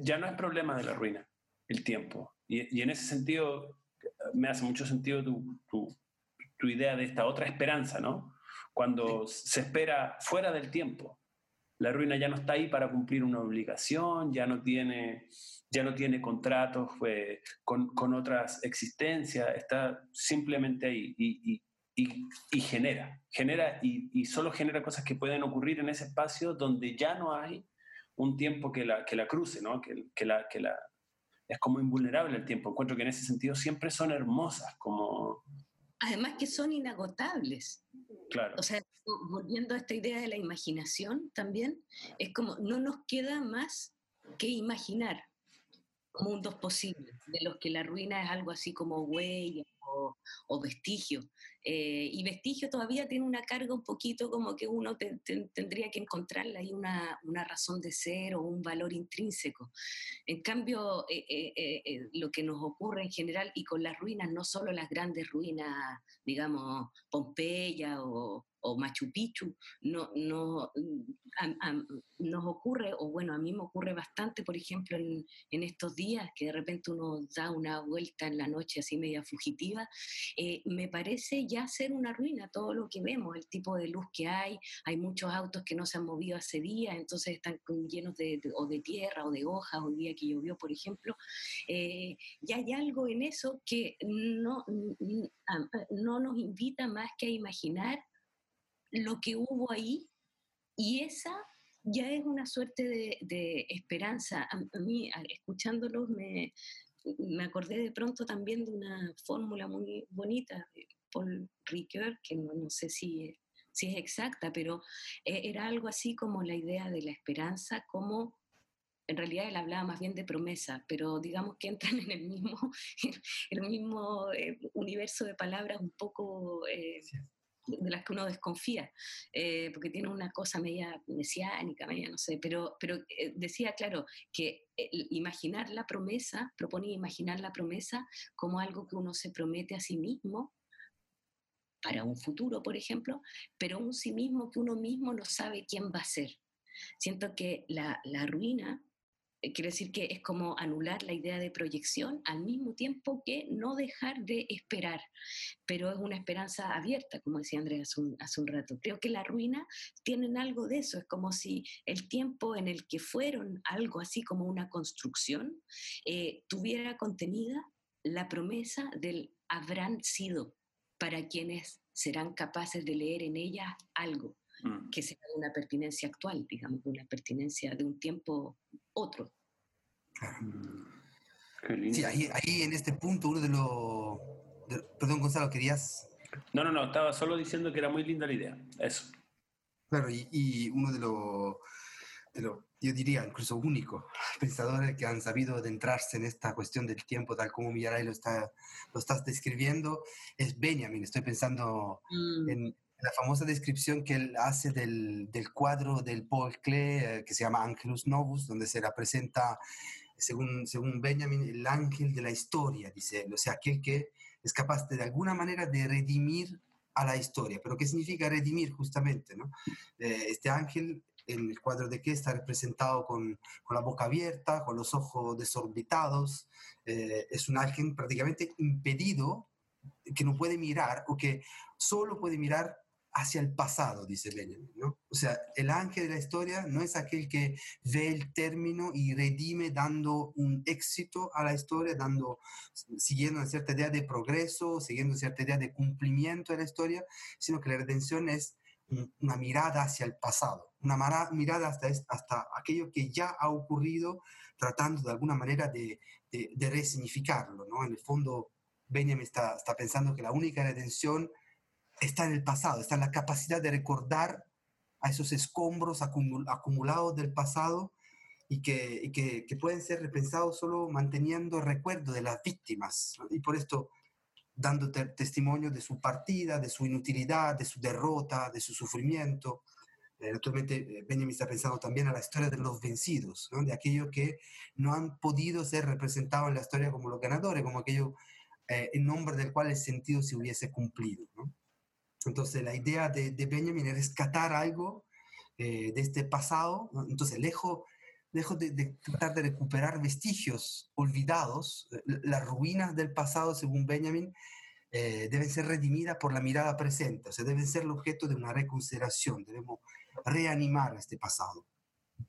ya no es problema de la ruina, el tiempo. Y, en ese sentido, me hace mucho sentido tu, tu, tu idea de esta otra esperanza, ¿no? Cuando se espera fuera del tiempo, la ruina ya no está ahí para cumplir una obligación, ya no tiene, ya no tiene contratos pues, con, con, otras existencias, está simplemente ahí y, y, y genera, genera y, solo genera cosas que pueden ocurrir en ese espacio donde ya no hay un tiempo que la, que la cruce, ¿no? que, que, la, que la, es como invulnerable el tiempo. Encuentro que en ese sentido siempre son hermosas, como... Además que son inagotables. Claro. O sea, volviendo a esta idea de la imaginación también, es como no nos queda más que imaginar mundos posibles, de los que la ruina es algo así como huella o, vestigio. Eh, y vestigio todavía tiene una carga un poquito como que uno tendría que encontrarle ahí una, una, razón de ser o un valor intrínseco. En cambio, eh, eh, lo que nos ocurre en general y con las ruinas, no solo las grandes ruinas, digamos, Pompeya o, o Machu Picchu, no, no, nos ocurre, o bueno, a mí me ocurre bastante, por ejemplo, en, en, estos días, que de repente uno da una vuelta en la noche así media fugitiva, eh, me parece ya ser una ruina todo lo que vemos, el tipo de luz que hay, hay muchos autos que no se han movido hace días, entonces están llenos de, o de tierra o de hojas, un día que llovió, por ejemplo, eh, ya hay algo en eso que no, no nos invita más que a imaginar lo que hubo ahí y esa ya es una suerte de, esperanza. A, mí, escuchándolos, me, me, acordé de pronto también de una fórmula muy bonita de Paul Ricoeur, que no, sé si, si, es exacta, pero eh, era algo así como la idea de la esperanza como en realidad él hablaba más bien de promesa, pero digamos que entran en el mismo, el mismo eh, universo de palabras un poco eh, de las que uno desconfía, eh, porque tiene una cosa media mesiánica, media, no sé, pero, pero eh, decía, claro, que imaginar la promesa, proponía imaginar la promesa como algo que uno se promete a sí mismo para un futuro, por ejemplo, pero un sí mismo que uno mismo no sabe quién va a ser. Siento que la, ruina eh, quiere decir que es como anular la idea de proyección al mismo tiempo que no dejar de esperar, pero es una esperanza abierta, como decía Andrea hace un, hace rato. Creo que la ruina tienen algo de eso, es como si el tiempo en el que fueron algo así como una construcción eh, tuviera contenida la promesa del habrán sido para quienes serán capaces de leer en ella algo mm. que sea una pertinencia actual, digamos, una pertinencia de un tiempo otro. Sí, ahí, ahí en este punto uno de los... perdón, Gonzalo, ¿querías...? No, no, no, estaba solo diciendo que era muy linda la idea, eso. Claro, y, y uno de los, de lo, yo diría, incluso único, pensadores que han sabido adentrarse en esta cuestión del tiempo, tal como Millaray lo, está, lo estás describiendo, es Benjamin. Estoy pensando mm. en la famosa descripción que él hace del, del cuadro del Paul Klee, eh, que se llama Angelus Novus, donde se representa según, según Benjamin, el ángel de la historia, dice él, o sea, aquel que es capaz de, de alguna manera de redimir a la historia. Pero ¿qué significa redimir justamente? ¿no? Eh, este ángel el cuadro de que está representado con, con, la boca abierta, con los ojos desorbitados, eh, es un ángel prácticamente impedido, que no puede mirar o que solo puede mirar hacia el pasado, dice Benjamin. ¿no? O sea, el ángel de la historia no es aquel que ve el término y redime dando un éxito a la historia, dando, siguiendo una cierta idea de progreso, siguiendo cierta idea de cumplimiento de la historia, sino que la redención es una mirada hacia el pasado, una mirada hasta, hasta aquello que ya ha ocurrido, tratando de alguna manera de, de, de resignificarlo. ¿no? En el fondo, Benjamin está, está pensando que la única redención está en el pasado, está en la capacidad de recordar a esos escombros acumulados del pasado y, que, que, pueden ser repensados solo manteniendo recuerdo de las víctimas. Y por esto, dando testimonio de su partida, de su inutilidad, de su derrota, de su sufrimiento. Eh, naturalmente, eh, Benjamin está pensando también a la historia de los vencidos, de aquellos que no han podido ser representados en la historia como los ganadores, como aquello eh, en nombre del cual el sentido se hubiese cumplido. ¿no? Entonces, la idea de, Benjamin es rescatar algo eh, de este pasado. Entonces, lejos, lejos de, tratar de recuperar vestigios olvidados, eh, las ruinas del pasado, según Benjamin, eh, deben ser redimidas por la mirada presente, o sea, deben ser el objeto de una reconsideración, debemos reanimar este pasado.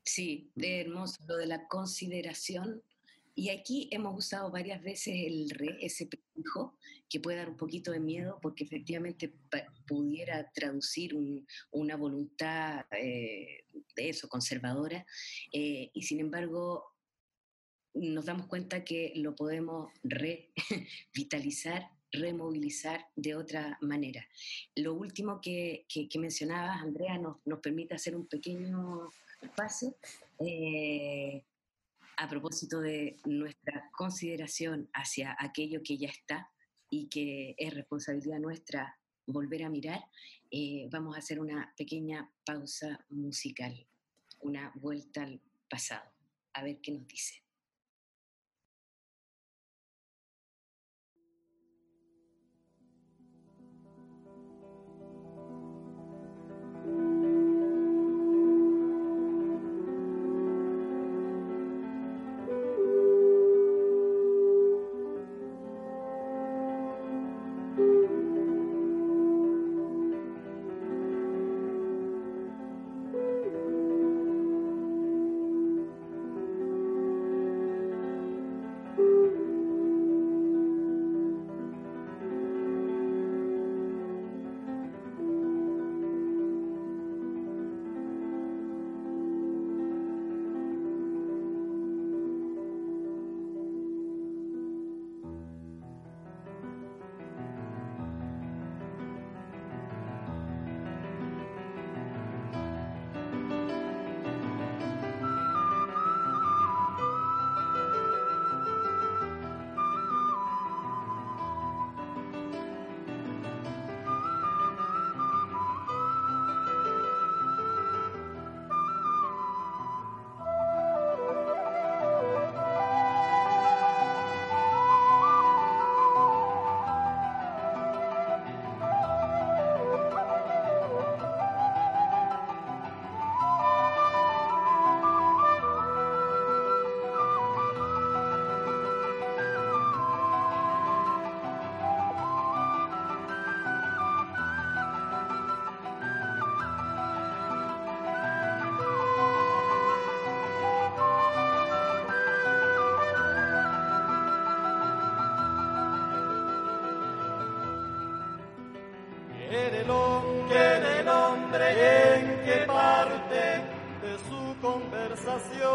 Sí, hermoso, lo de la consideración y aquí hemos usado varias veces el re, ese prefijo, que puede dar un poquito de miedo porque efectivamente pudiera traducir una voluntad eh, de eso, conservadora, eh, y sin embargo nos damos cuenta que lo podemos revitalizar, removilizar de otra manera. Lo último que, mencionabas, Andrea, nos, nos, permite hacer un pequeño pase. Eh, a propósito de nuestra consideración hacia aquello que ya está y que es responsabilidad nuestra volver a mirar, eh, vamos a hacer una pequeña pausa musical, una vuelta al pasado, a ver qué nos dice.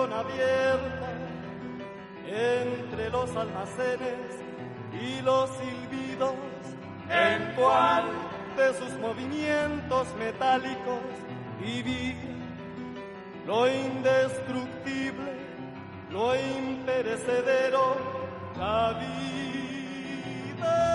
abierta entre los almacenes y los silbidos, en cual de sus movimientos metálicos vivía lo indestructible, lo imperecedero, la vida.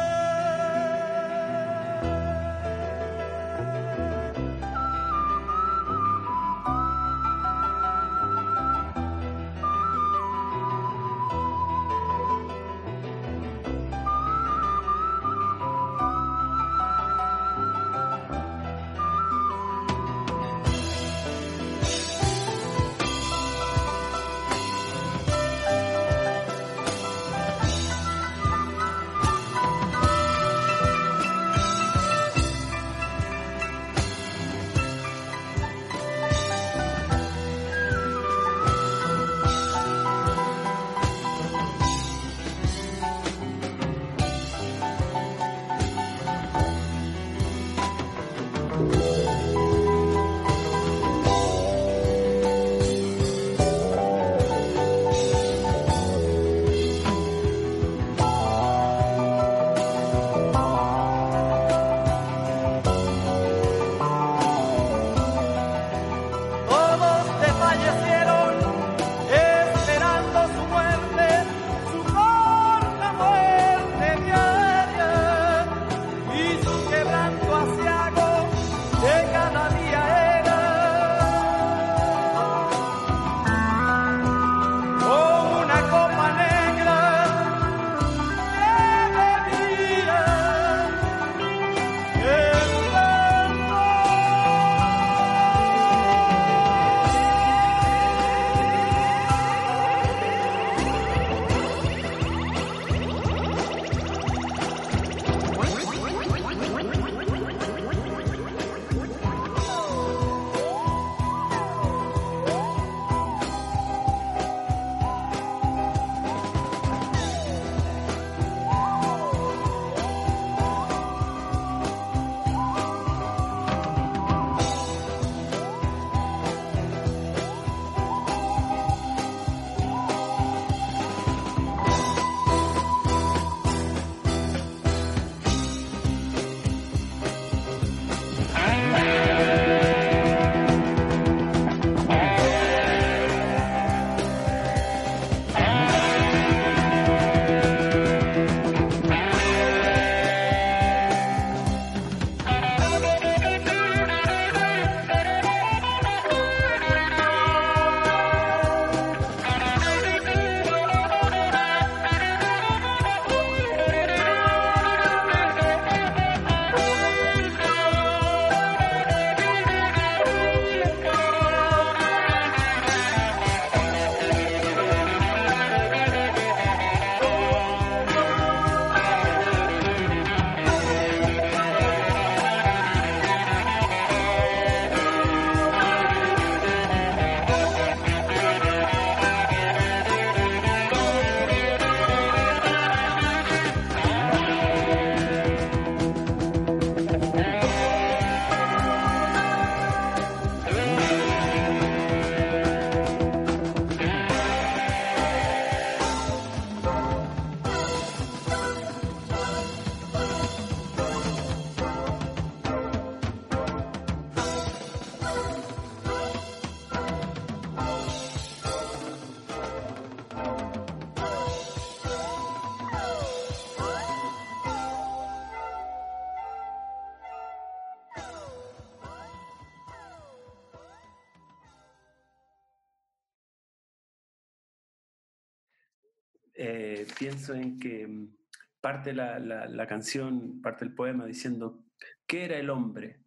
Pienso en que mm, parte la, la, canción, parte el poema diciendo, ¿qué era el hombre?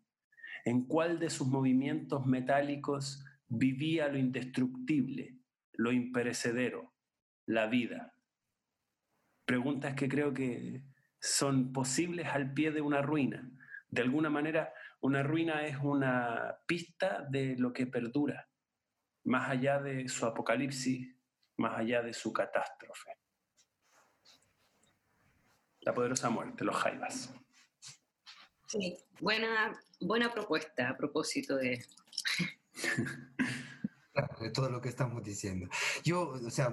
¿En cuál de sus movimientos metálicos vivía lo indestructible, lo imperecedero, la vida? Preguntas que creo que son posibles al pie de una ruina. De alguna manera, una ruina es una pista de lo que perdura, más allá de su apocalipsis, más allá de su catástrofe. La poderosa muerte, los jaivas. Sí, buena, buena propuesta a propósito de... de todo lo que estamos diciendo. Yo, o sea,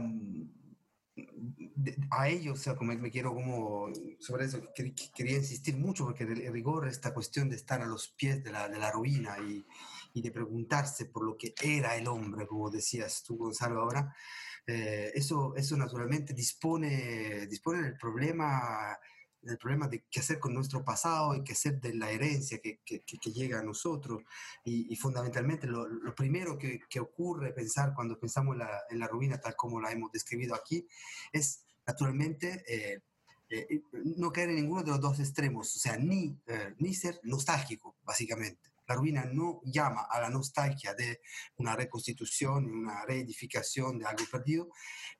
a ellos, o sea, como me quiero como, sobre eso, quería insistir mucho porque el rigor, esta cuestión de estar a los pies de la, de la ruina y, y, de preguntarse por lo que era el hombre, como decías tú, Gonzalo, ahora, eh, eso, eso naturalmente dispone, dispone del problema el problema de qué hacer con nuestro pasado y qué hacer de la herencia que, que, que llega a nosotros. Y, fundamentalmente lo, lo primero que, que, ocurre pensar cuando pensamos en la, en la, ruina tal como la hemos descrito aquí es naturalmente eh, eh, no caer en ninguno de los dos extremos, o sea, ni, eh, ni ser nostálgico, básicamente la ruina no llama a la nostalgia de una reconstitución, una reedificación de algo perdido,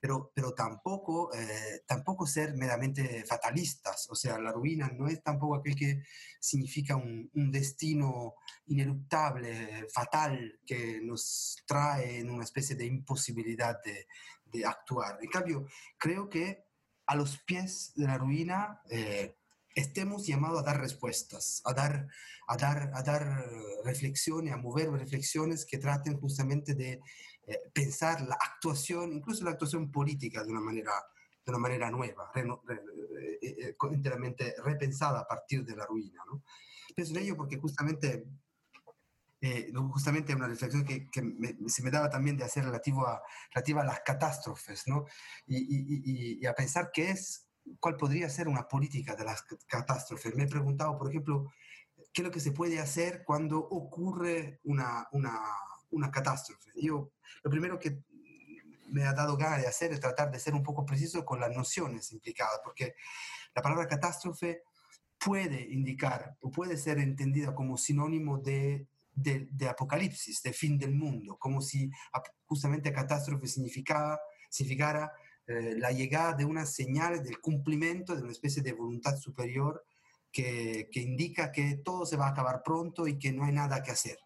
pero, pero tampoco, eh, tampoco ser meramente fatalistas. O sea, la ruina no es tampoco aquel que significa un, destino ineluctable, fatal, que nos trae en una especie de imposibilidad de, de actuar. En cambio, creo que a los pies de la ruina eh, estemos llamados a dar respuestas, a dar, a dar, a dar reflexiones, a mover reflexiones que traten justamente de eh, pensar la actuación, incluso la actuación política de una manera, de una manera nueva, re, eh, eh, enteramente repensada a partir de la ruina. ¿no? Pienso en ello porque justamente eh, justamente una reflexión que, que me, se me daba también de hacer relativo a, relativa a las catástrofes, ¿no? Y, y, y, a pensar qué es cuál podría ser una política de las catástrofes. Me he preguntado, por ejemplo, qué es lo que se puede hacer cuando ocurre una, una, una catástrofe. Yo, lo primero que me ha dado ganas de hacer es tratar de ser un poco preciso con las nociones implicadas, porque la palabra catástrofe puede indicar o puede ser entendida como sinónimo de, de, de apocalipsis, de fin del mundo, como si justamente catástrofe significaba, significara eh, la llegada de unas señales del cumplimiento de una especie de voluntad superior que, que, indica que todo se va a acabar pronto y que no hay nada que hacer.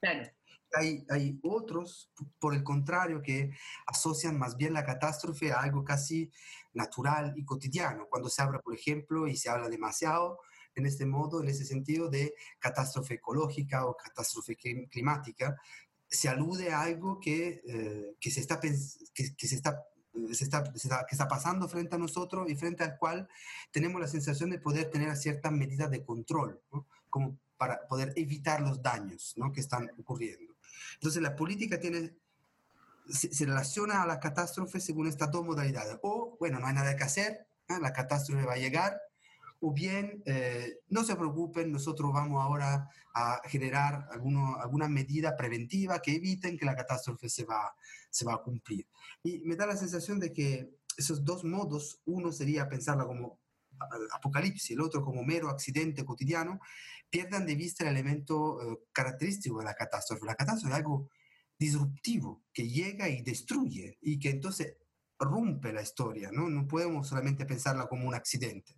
Claro. Hay, hay otros, por el contrario, que asocian más bien la catástrofe a algo casi natural y cotidiano. Cuando se habla, por ejemplo, y se habla demasiado en este modo, en ese sentido de catástrofe ecológica o catástrofe climática, se alude a algo que, eh, que, se, está, que, que se está que está pasando frente a nosotros y frente al cual tenemos la sensación de poder tener ciertas medidas de control, como para poder evitar los daños que están ocurriendo. Entonces la política tiene, se, se, relaciona a la catástrofe según estas dos modalidades. O, bueno, no hay nada que hacer, la catástrofe va a llegar, o bien eh, no se preocupen, nosotros vamos ahora a generar alguno, alguna medida preventiva que eviten que la catástrofe se va, se va a cumplir. Y me da la sensación de que esos dos modos, uno sería pensarla como apocalipsis, el otro como mero accidente cotidiano, pierdan de vista el elemento eh, característico de la catástrofe. La catástrofe es algo disruptivo que llega y destruye y que entonces rompe la historia, ¿no? No podemos solamente pensarla como un accidente.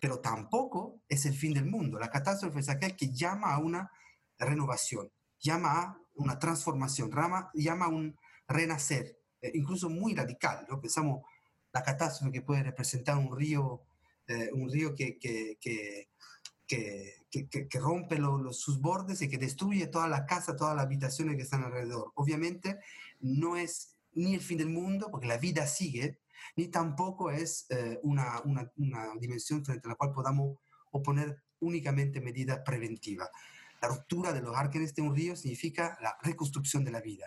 Pero tampoco es el fin del mundo. La catástrofe es aquel que llama a una renovación, llama a una transformación, llama, a un renacer, eh, incluso muy radical, ¿no? Pensamos la catástrofe que puede representar un río, eh, un río que, que, que, que rompe los, sus bordes y que destruye toda la casa, todas las habitaciones que están alrededor. Obviamente no es ni el fin del mundo, porque la vida sigue, ni tampoco es eh, una, una, una, dimensión frente a la cual podamos oponer únicamente medidas preventivas. La ruptura de los árboles de un río significa la reconstrucción de la vida.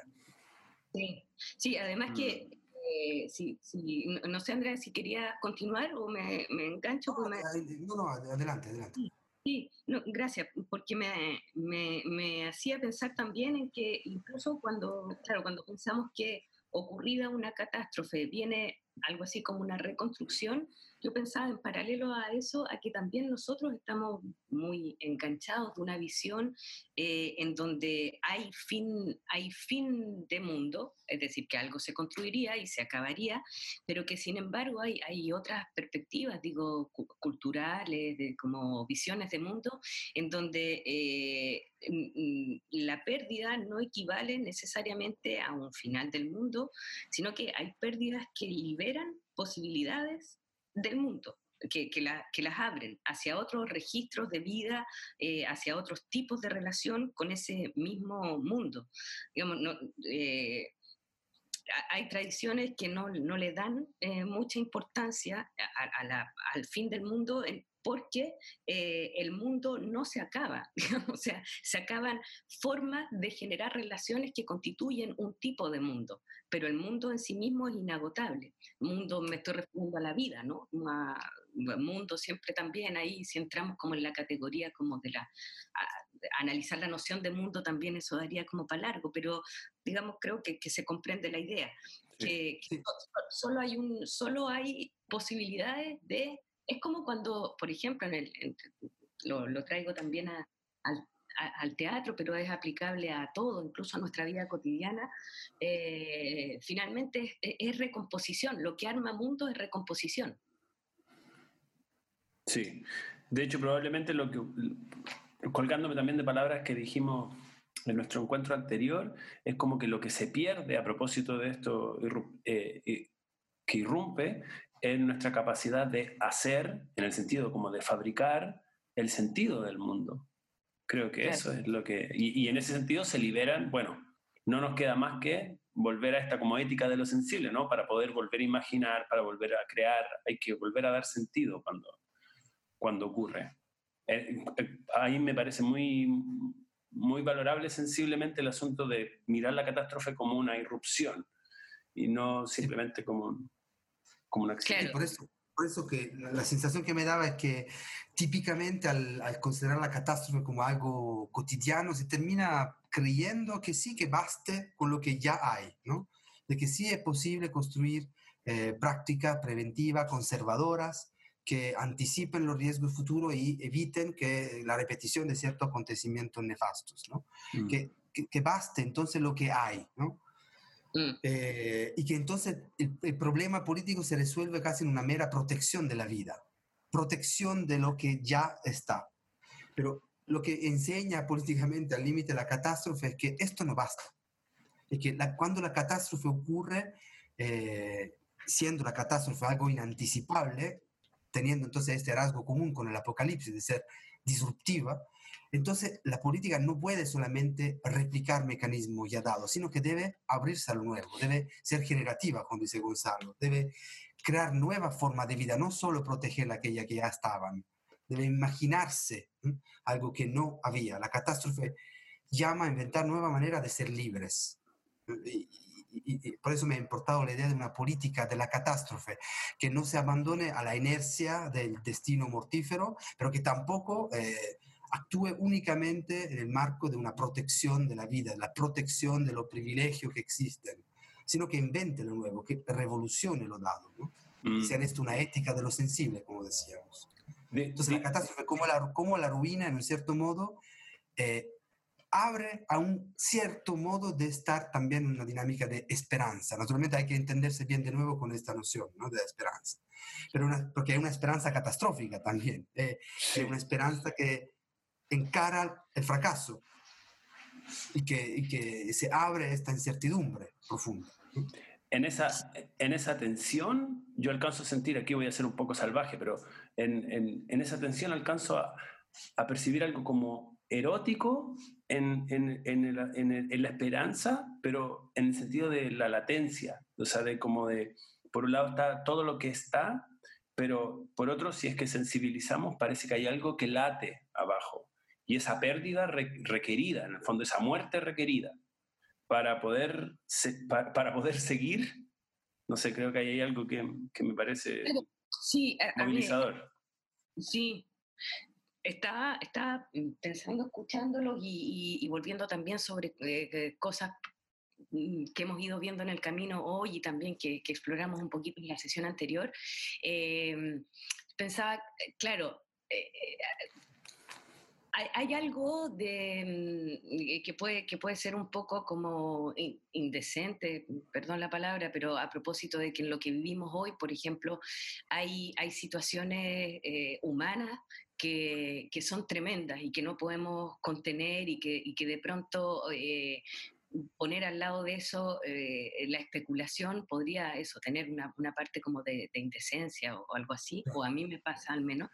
Sí, sí además que, mm. eh, sí, sí, no sé, Andrea, si quería continuar o me, me engancho. No, me... no, no, adelante, adelante. Sí. Sí, no, gracias, porque me, me, me, hacía pensar también en que incluso cuando, claro, cuando pensamos que ocurrida una catástrofe viene algo así como una reconstrucción, yo pensaba en paralelo a eso, a que también nosotros estamos muy enganchados de una visión eh, en donde hay fin, hay fin de mundo, es decir, que algo se construiría y se acabaría, pero que sin embargo hay, hay otras perspectivas, digo, culturales, de, como visiones de mundo, en donde eh, la pérdida no equivale necesariamente a un final del mundo, sino que hay pérdidas que liberan posibilidades del mundo. Que, que, la, que, las abren hacia otros registros de vida, eh, hacia otros tipos de relación con ese mismo mundo. Eh, hay tradiciones que no, no le dan eh, mucha importancia al fin del mundo porque eh, el mundo no se acaba, o sea, se acaban formas de generar relaciones que constituyen un tipo de mundo, pero el mundo en sí mismo es inagotable. Mundo, me estoy refiriendo a la vida, ¿no? mundo siempre también ahí, si entramos como en la categoría como de la, analizar la noción de mundo también eso daría como para largo, pero digamos creo que, que se comprende la idea, que, solo, hay un, solo hay posibilidades de es como cuando, por ejemplo, en el, lo, traigo también al, teatro, pero es aplicable a todo, incluso a nuestra vida cotidiana, eh, finalmente es, recomposición, lo que arma mundo es recomposición. Sí, de hecho probablemente lo que, colgándome también de palabras que dijimos en nuestro encuentro anterior, es como que lo que se pierde a propósito de esto eh, que irrumpe en nuestra capacidad de hacer, en el sentido como de fabricar el sentido del mundo. Creo que eso es lo que... Y, en ese sentido se liberan, bueno, no nos queda más que volver a esta como ética de lo sensible, ¿no? Para poder volver a imaginar, para volver a crear, hay que volver a dar sentido cuando, cuando ocurre. Eh, eh, ahí me parece muy, muy valorable sensiblemente el asunto de mirar la catástrofe como una irrupción y no simplemente como un, como una Por eso, por eso que la, sensación que me daba es que típicamente al, al, considerar la catástrofe como algo cotidiano se termina creyendo que sí, que baste con lo que ya hay, ¿no? De que sí es posible construir eh, prácticas preventivas, conservadoras, que anticipen los riesgos futuros y eviten que la repetición de ciertos acontecimientos nefastos, ¿no? Mm. Que, que, que, baste entonces lo que hay, ¿no? Mm. Eh, y que entonces el, problema político se resuelve casi en una mera protección de la vida, protección de lo que ya está. Pero lo que enseña políticamente al límite la catástrofe es que esto no basta. Es que cuando la catástrofe ocurre, eh, siendo la catástrofe algo inanticipable, teniendo entonces este rasgo común con el apocalipsis de ser disruptiva, entonces, la política no puede solamente replicar mecanismos ya dados, sino que debe abrirse a lo nuevo, debe ser generativa, como dice Gonzalo, debe crear nuevas formas de vida, no solo proteger aquella que ya estaban, debe imaginarse algo que no había. La catástrofe llama a inventar nuevas maneras de ser libres. Por eso me ha importado la idea de una política de la catástrofe, que no se abandone a la inercia del destino mortífero, pero que tampoco eh, actúe únicamente en el marco de una protección de la vida, de la protección de los privilegios que existen, sino que invente lo nuevo, que revolucione lo dado, ¿no? Mm. Sea esto una ética de lo sensible, como decíamos. Entonces la catástrofe, como la, como la ruina, en un cierto modo, eh, abre a un cierto modo de estar también en una dinámica de esperanza. Naturalmente hay que entenderse bien de nuevo con esta noción ¿no? de esperanza, pero porque hay una esperanza catastrófica también, eh, hay una esperanza que encara el fracaso y que, que se abre esta incertidumbre profunda. En esa, en esa tensión, yo alcanzo a sentir, aquí voy a ser un poco salvaje, pero en, en, esa tensión alcanzo a, a, percibir algo como erótico en, en, la esperanza, pero en el sentido de la latencia, o sea, de como de, por un lado está todo lo que está, pero por otro, si es que sensibilizamos, parece que hay algo que late abajo. Y esa pérdida requerida, en el fondo esa muerte requerida, para poder, para, poder seguir, no sé, creo que hay algo que, que me parece sí, movilizador. sí, estaba, estaba pensando, escuchándolo y, volviendo también sobre eh, cosas mm, que hemos ido viendo en el camino hoy y también que, exploramos un poquito en la sesión anterior, eh, pensaba, claro, eh, hay, algo de, mm, que, puede, que puede ser un poco como indecente, perdón la palabra, pero a propósito de que en lo que vivimos hoy, por ejemplo, hay, hay situaciones eh, humanas que, que, son tremendas y que no podemos contener y que, y que de pronto eh, poner al lado de eso eh, la especulación podría eso, tener una, una parte como de, indecencia o, algo así, o a mí me pasa al menos,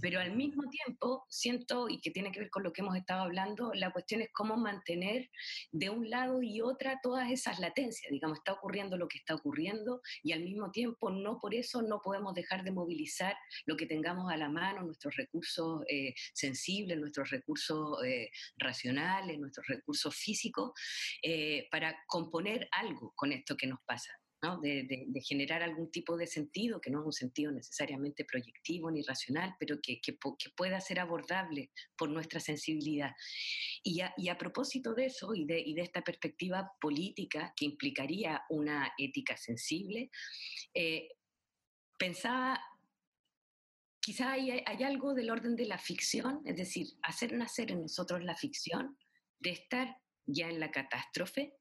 pero al mismo tiempo siento, y que tiene que ver con lo que hemos estado hablando, la cuestión es cómo mantener de un lado y otra todas esas latencias, digamos, está ocurriendo lo que está ocurriendo y al mismo tiempo no por eso no podemos dejar de movilizar lo que tengamos a la mano, nuestros recursos eh, sensibles, nuestros recursos eh, racionales, nuestros recursos físicos, eh, para componer algo con esto que nos pasa. De, generar algún tipo de sentido, que no es un sentido necesariamente proyectivo ni racional, pero que, pueda ser abordable por nuestra sensibilidad. Y a, propósito de eso y de, esta perspectiva política que implicaría una ética sensible, eh, pensaba quizá hay, hay, algo del orden de la ficción, es decir, hacer nacer en nosotros la ficción, de estar ya en la catástrofe,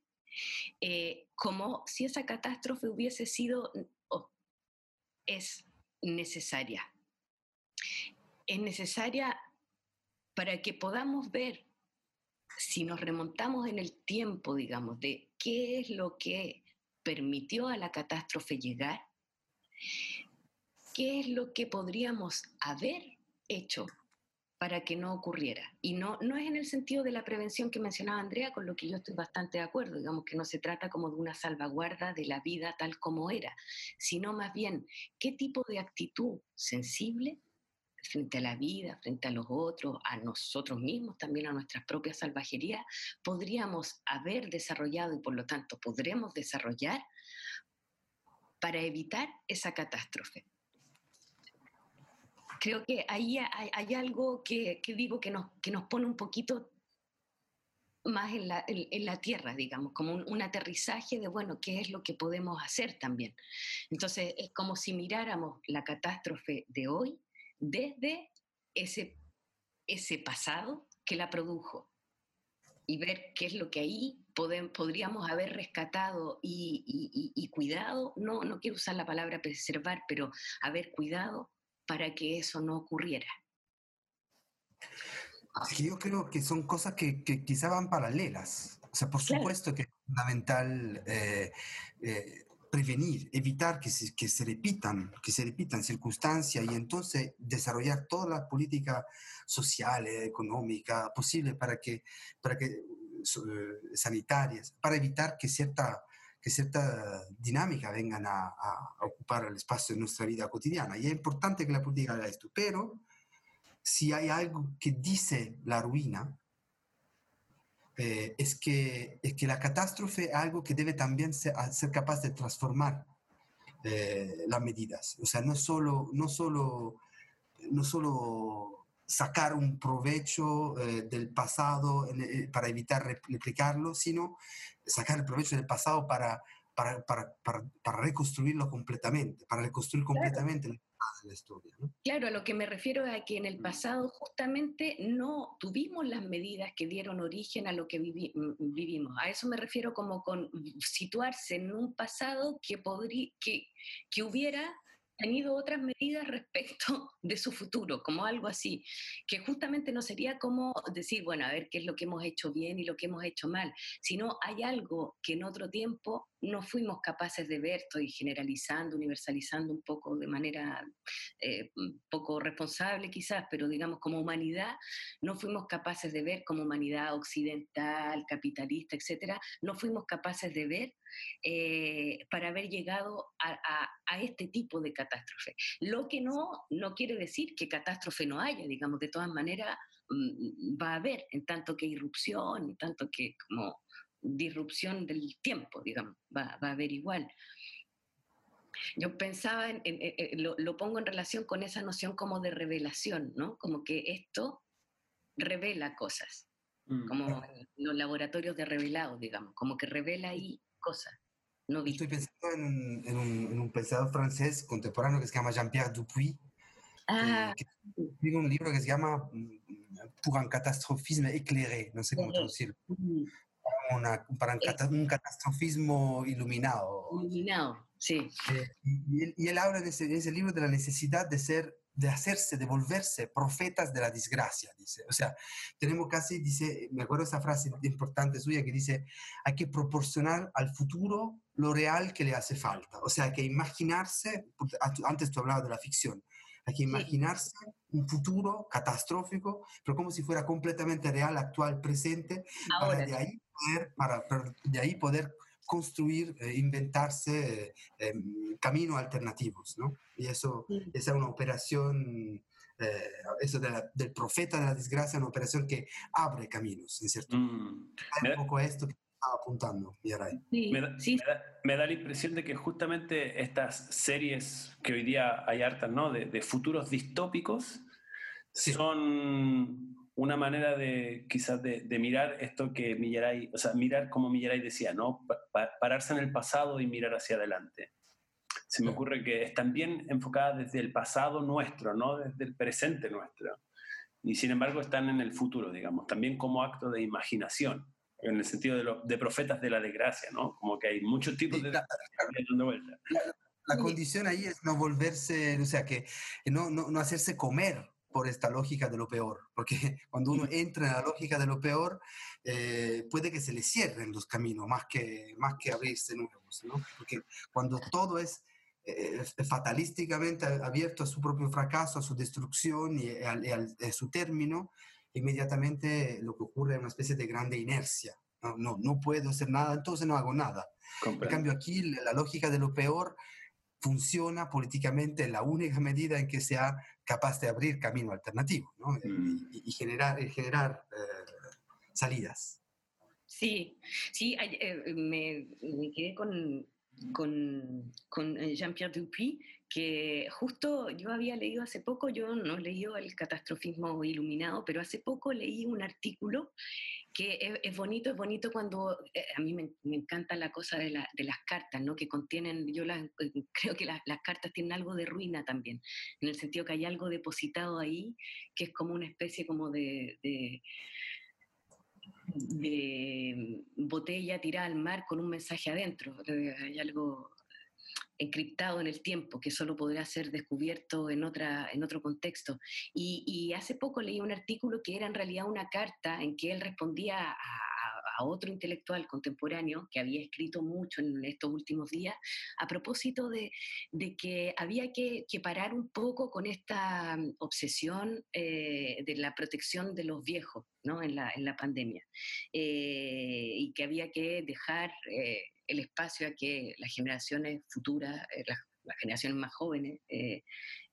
eh, como si esa catástrofe hubiese sido o es necesaria. Es necesaria para que podamos ver, si nos remontamos en el tiempo, digamos, de qué es lo que permitió a la catástrofe llegar, qué es lo que podríamos haber hecho para que no ocurriera. Y no, no es en el sentido de la prevención que mencionaba Andrea, con lo que yo estoy bastante de acuerdo, digamos que no se trata como de una salvaguarda de la vida tal como era, sino más bien qué tipo de actitud sensible frente a la vida, frente a los otros, a nosotros mismos, también a nuestras propias salvajerías, podríamos haber desarrollado y por lo tanto podremos desarrollar para evitar esa catástrofe creo que ahí hay, algo que, digo que nos, que nos pone un poquito más en la, en, la tierra, digamos, como un, aterrizaje de, bueno, qué es lo que podemos hacer también. Entonces, es como si miráramos la catástrofe de hoy desde ese, ese pasado que la produjo y ver qué es lo que ahí podríamos haber rescatado y, y, y, cuidado, no, no quiero usar la palabra preservar, pero haber cuidado para que eso no ocurriera. yo creo que son cosas que, que quizá van paralelas. O sea, por supuesto que es fundamental eh, eh, prevenir, evitar que se, que se, repitan, que se repitan circunstancias y entonces desarrollar toda la política social, económica posible para que, para que eh, sanitarias, para evitar que cierta que cierta dinámica vengan a, ocupar el espacio de nuestra vida cotidiana. Y es importante que la política haga esto. Pero si hay algo que dice la ruina, eh, es, que, es que la catástrofe es algo que debe también ser, ser capaz de transformar eh, las medidas. O sea, no solo, no solo, no solo sacar un provecho eh, del pasado eh, para evitar replicarlo, sino sacar el provecho del pasado para, para, para, para, reconstruirlo completamente, para reconstruir completamente la historia. Claro, a lo que me refiero es a que en el mm. pasado justamente no tuvimos las medidas que dieron origen a lo que mm, vivimos. A eso me refiero como con situarse en un pasado que, que, que hubiera tenido otras medidas respecto de su futuro, como algo así, que justamente no sería como decir, bueno, a ver qué es lo que hemos hecho bien y lo que hemos hecho mal, sino hay algo que en otro tiempo no fuimos capaces de ver, estoy generalizando, universalizando un poco de manera eh, poco responsable quizás, pero digamos como humanidad, no fuimos capaces de ver como humanidad occidental, capitalista, etcétera, no fuimos capaces de ver eh, para haber llegado a, a, este tipo de catástrofe. Lo que no, no quiere decir que catástrofe no haya, digamos, de todas maneras mm, va a haber, en tanto que irrupción, en tanto que como disrupción del tiempo, digamos, va, a haber igual. Yo pensaba, en, lo, pongo en relación con esa noción como de revelación, ¿no? Como que esto revela cosas, mm. como los laboratorios de revelado, digamos, como que revela ahí cosas. No Estoy pensando en un, pensador francés contemporáneo que se llama Jean-Pierre Dupuy, ah. que, tiene un libro que se llama mm, Pour un catastrophisme éclairé, no sé cómo traducirlo. Mm para un, catastrofismo iluminado. Iluminado, sí. Eh, y, él, habla en ese, libro de la necesidad de ser de hacerse, de volverse profetas de la desgracia, dice. O sea, tenemos casi, dice, me acuerdo esa frase importante suya que dice, hay que proporcionar al futuro lo real que le hace falta. O sea, hay que imaginarse, antes tú hablabas de la ficción, hay que imaginarse un futuro catastrófico, pero como si fuera completamente real, actual, presente, para de ahí poder, para, de ahí poder construir, eh, inventarse eh, em, caminos alternativos, ¿no? Y eso, esa es una operación, eh, eso del profeta de la desgracia, una operación que abre caminos, ¿en cierto? Mm. un poco esto que estaba apuntando, me, da, me, da, la impresión de que justamente estas series que hoy día hay hartas, ¿no? De, de futuros distópicos, son una manera de quizás de, mirar esto que Millaray, o sea, mirar como Millaray decía, ¿no? pararse en el pasado y mirar hacia adelante. Se me ocurre que es también enfocada desde el pasado nuestro, no desde el presente nuestro. Y sin embargo están en el futuro, digamos, también como acto de imaginación, en el sentido de, de profetas de la desgracia, ¿no? Como que hay muchos tipos de... La, vuelta. La, condición ahí es no volverse, o sea, que no, no, no hacerse comer por esta lógica de lo peor, porque cuando uno entra en la lógica de lo peor, eh, puede que se le cierren los caminos más que, más que abrirse nuevos, ¿no? Porque cuando todo es eh, fatalísticamente abierto a su propio fracaso, a su destrucción y a, su término, inmediatamente lo que ocurre es una especie de grande inercia. No, no, no puedo hacer nada, entonces no hago nada. En cambio aquí la lógica de lo peor funciona políticamente en la única medida en que sea capaz de abrir camino alternativo ¿no? Mm. y, generar, generar eh, salidas. Sí, sí, eh, me, me, quedé con, con, con eh, Jean-Pierre Dupuy, que justo yo había leído hace poco, yo no he leído el catastrofismo iluminado, pero hace poco leí un artículo que es, bonito, es bonito cuando, eh, a mí me, encanta la cosa de, las cartas, ¿no? Que contienen, yo eh, creo que las cartas tienen algo de ruina también, en el sentido que hay algo depositado ahí, que es como una especie como de, de, botella tirada al mar con un mensaje adentro, hay algo encriptado en el tiempo, que solo podrá ser descubierto en, otra, en otro contexto. Y, hace poco leí un artículo que era en realidad una carta en que él respondía a, otro intelectual contemporáneo que había escrito mucho en estos últimos días a propósito de, que había que, parar un poco con esta mm, obsesión eh, de la protección de los viejos ¿no? en, la, en la pandemia eh, y que había que dejar... Eh, el espacio a que las generaciones futuras, eh, las, generaciones más jóvenes, eh,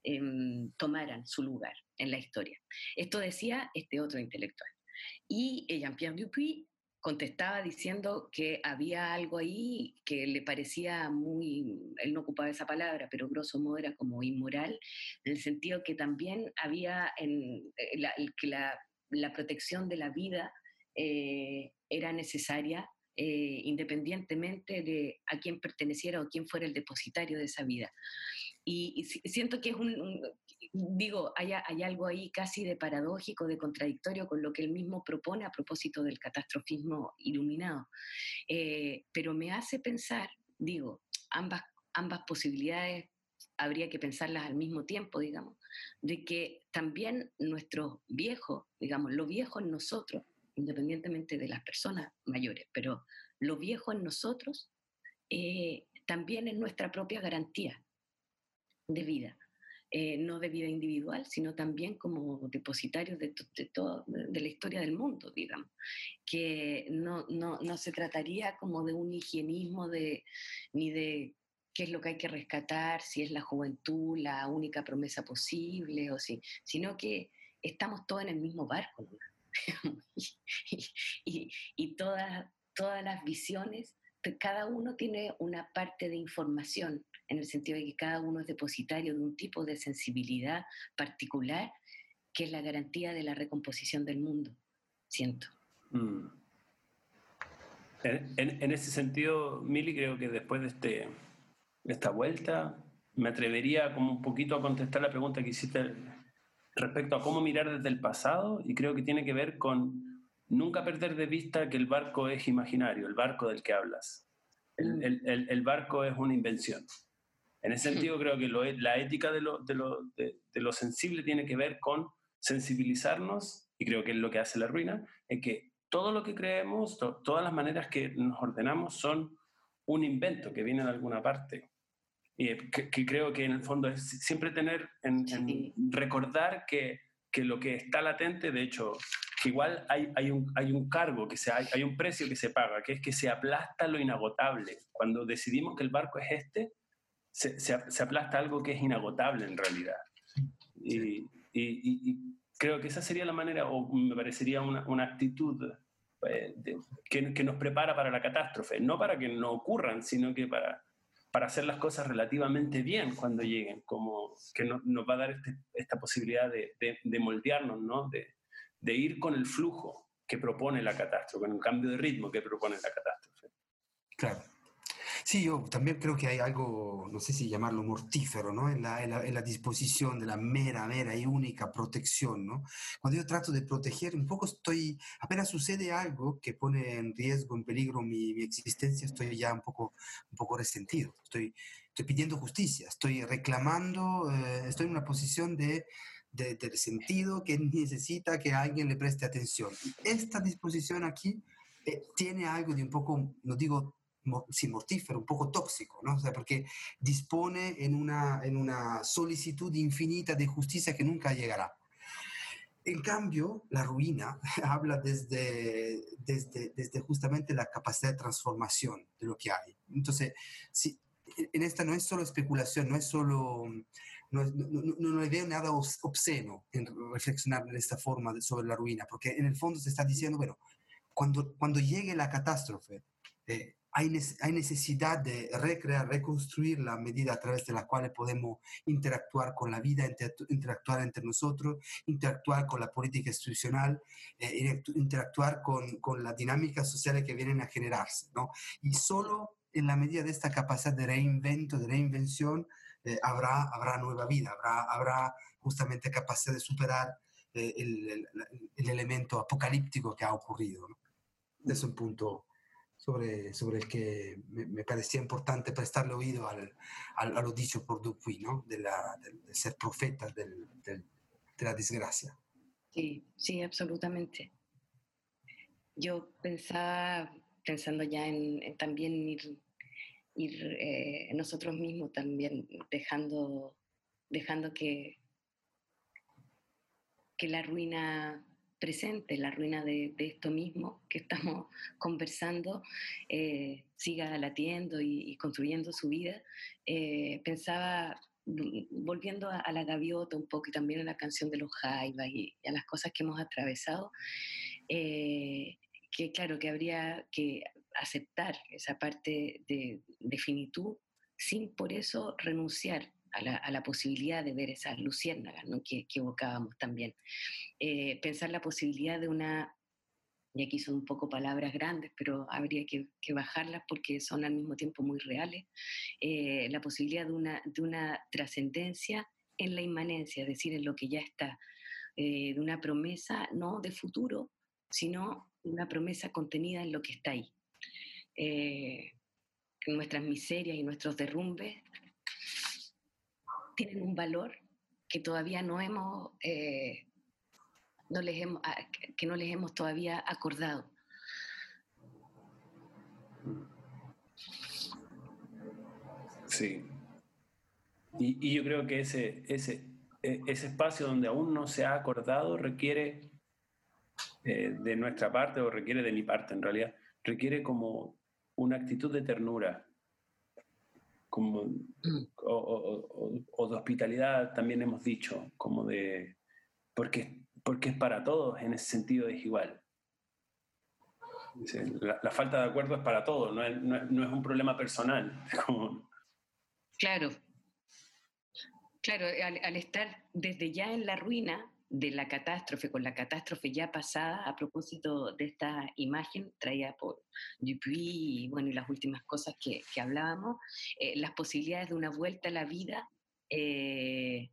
em, tomaran su lugar en la historia. Esto decía este otro intelectual. Y Jean-Pierre Dupuy contestaba diciendo que había algo ahí que le parecía muy, él no ocupaba esa palabra, pero grosso modo era como inmoral, en el sentido que también había en, que la, protección de la vida era necesaria eh, independientemente de a quién perteneciera o quién fuera el depositario de esa vida. Y, siento que es un, digo, hay, hay, algo ahí casi de paradójico, de contradictorio con lo que él mismo propone a propósito del catastrofismo iluminado. Eh, pero me hace pensar, digo, ambas, ambas posibilidades habría que pensarlas al mismo tiempo, digamos, de que también nuestros viejos, digamos, lo viejo en nosotros, independientemente de las personas mayores, pero lo viejo en nosotros eh, también es nuestra propia garantía de vida. Eh, no de vida individual, sino también como depositarios de, de, la historia del mundo, digamos, que no, no, no, se trataría como de un higienismo de, ni de qué es lo que hay que rescatar, si es la juventud la única promesa posible, o si, sino que estamos todos en el mismo barco. ¿no? y, todas, todas las visiones, cada uno tiene una parte de información, en el sentido de que cada uno es depositario de un tipo de sensibilidad particular, que es la garantía de la recomposición del mundo, siento. Mm. En, ese sentido, Mili, creo que después de, este, de esta vuelta, me atrevería como un poquito a contestar la pregunta que hiciste respecto a cómo mirar desde el pasado y creo que tiene que ver con nunca perder de vista que el barco es imaginario, el barco del que hablas. El, mm. el, el barco es una invención. En ese sentido, creo que lo, la ética de lo, de, lo, de, lo, sensible tiene que ver con sensibilizarnos, y creo que es lo que hace la ruina, es que todo lo que creemos, todas las maneras que nos ordenamos son un invento que viene de alguna parte. Y que, creo que en el fondo es siempre tener, en, recordar que, que, lo que está latente, de hecho, que igual hay, hay, un, hay un cargo, que se, hay, hay un precio que se paga, que es que se aplasta lo inagotable. Cuando decidimos que el barco es este, se, se, aplasta algo que es inagotable en realidad. Y, y, creo que esa sería la manera, o me parecería una, una actitud eh, que, que, nos prepara para la catástrofe, no para que no ocurran, sino que para, para hacer las cosas relativamente bien cuando lleguen, como que no, nos va a dar este, esta posibilidad de, de, de moldearnos, ¿no? de, de ir con el flujo que propone la catástrofe, con el cambio de ritmo que propone la catástrofe. Claro. Sí, yo también creo que hay algo, no sé si llamarlo mortífero, ¿no? En la, en la, disposición de la mera, mera y única protección, ¿no? Cuando yo trato de proteger, un poco estoy, apenas sucede algo que pone en riesgo, en peligro mi, mi existencia, estoy ya un poco, un poco resentido, estoy, estoy pidiendo justicia, estoy reclamando, eh, estoy en una posición de, de, del sentido que necesita que alguien le preste atención. Esta disposición aquí eh, tiene algo de un poco, no digo sí, mortífero, un poco tóxico, ¿no? O sea, porque dispone en una, en una solicitud infinita de justicia que nunca llegará. En cambio, la ruina habla desde, desde, desde justamente la capacidad de transformación de lo que hay. Entonces, si, en esta no es solo especulación, no es solo, no, no, no, veo nada obsceno en reflexionar de esta forma sobre la ruina, porque en el fondo se está diciendo, bueno, cuando, cuando llegue la catástrofe, eh, hay, necesidad de recrear, reconstruir la medida a través de la cual podemos interactuar con la vida, interactuar entre nosotros, interactuar con la política institucional, eh, interactuar con, con las dinámicas sociales que vienen a generarse. ¿no? Y solo en la medida de esta capacidad de reinvento, de reinvención, eh, habrá, habrá nueva vida, habrá, justamente capacidad de superar eh, el, el, elemento apocalíptico que ha ocurrido. ¿no? Es un punto sobre, sobre el que me, parecía importante prestarle oído al, al, a lo dicho por Dupuy, de, la, de, ser profeta del, del, de la desgracia. Sí, sí, absolutamente. Yo pensaba, pensando ya en, también ir, ir eh, nosotros mismos también dejando, dejando que, que la ruina presente, la ruina de, esto mismo que estamos conversando, eh, siga latiendo y, construyendo su vida. Eh, pensaba, volviendo a, la gaviota un poco y también a la canción de los Jaivas y, a las cosas que hemos atravesado, eh, que claro, que habría que aceptar esa parte de, de finitud sin por eso renunciar a la, posibilidad de ver esas luciérnagas ¿no? que, que, evocábamos también. Eh, pensar la posibilidad de una, y aquí son un poco palabras grandes, pero habría que, bajarlas porque son al mismo tiempo muy reales, eh, la posibilidad de una, de una trascendencia en la inmanencia, es decir, en lo que ya está, eh, de una promesa no de futuro, sino una promesa contenida en lo que está ahí. en nuestras miserias y nuestros derrumbes tienen un valor que todavía no hemos, eh, no les hemos, ah, que no les hemos todavía acordado. Sí. Y, yo creo que ese, ese, e, ese espacio donde aún no se ha acordado requiere eh, de nuestra parte, o requiere de mi parte en realidad, requiere como una actitud de ternura, como, mm. o, de hospitalidad también hemos dicho, como de, porque, porque es para todos, en ese sentido es igual. La, falta de acuerdo es para todos, no es, no es, un problema personal. Claro, claro, al estar desde ya en la ruina, de la catástrofe, con la catástrofe ya pasada, a propósito de esta imagen traída por Dupuy y, bueno, y las últimas cosas que, que hablábamos, eh, las posibilidades de una vuelta a la vida eh,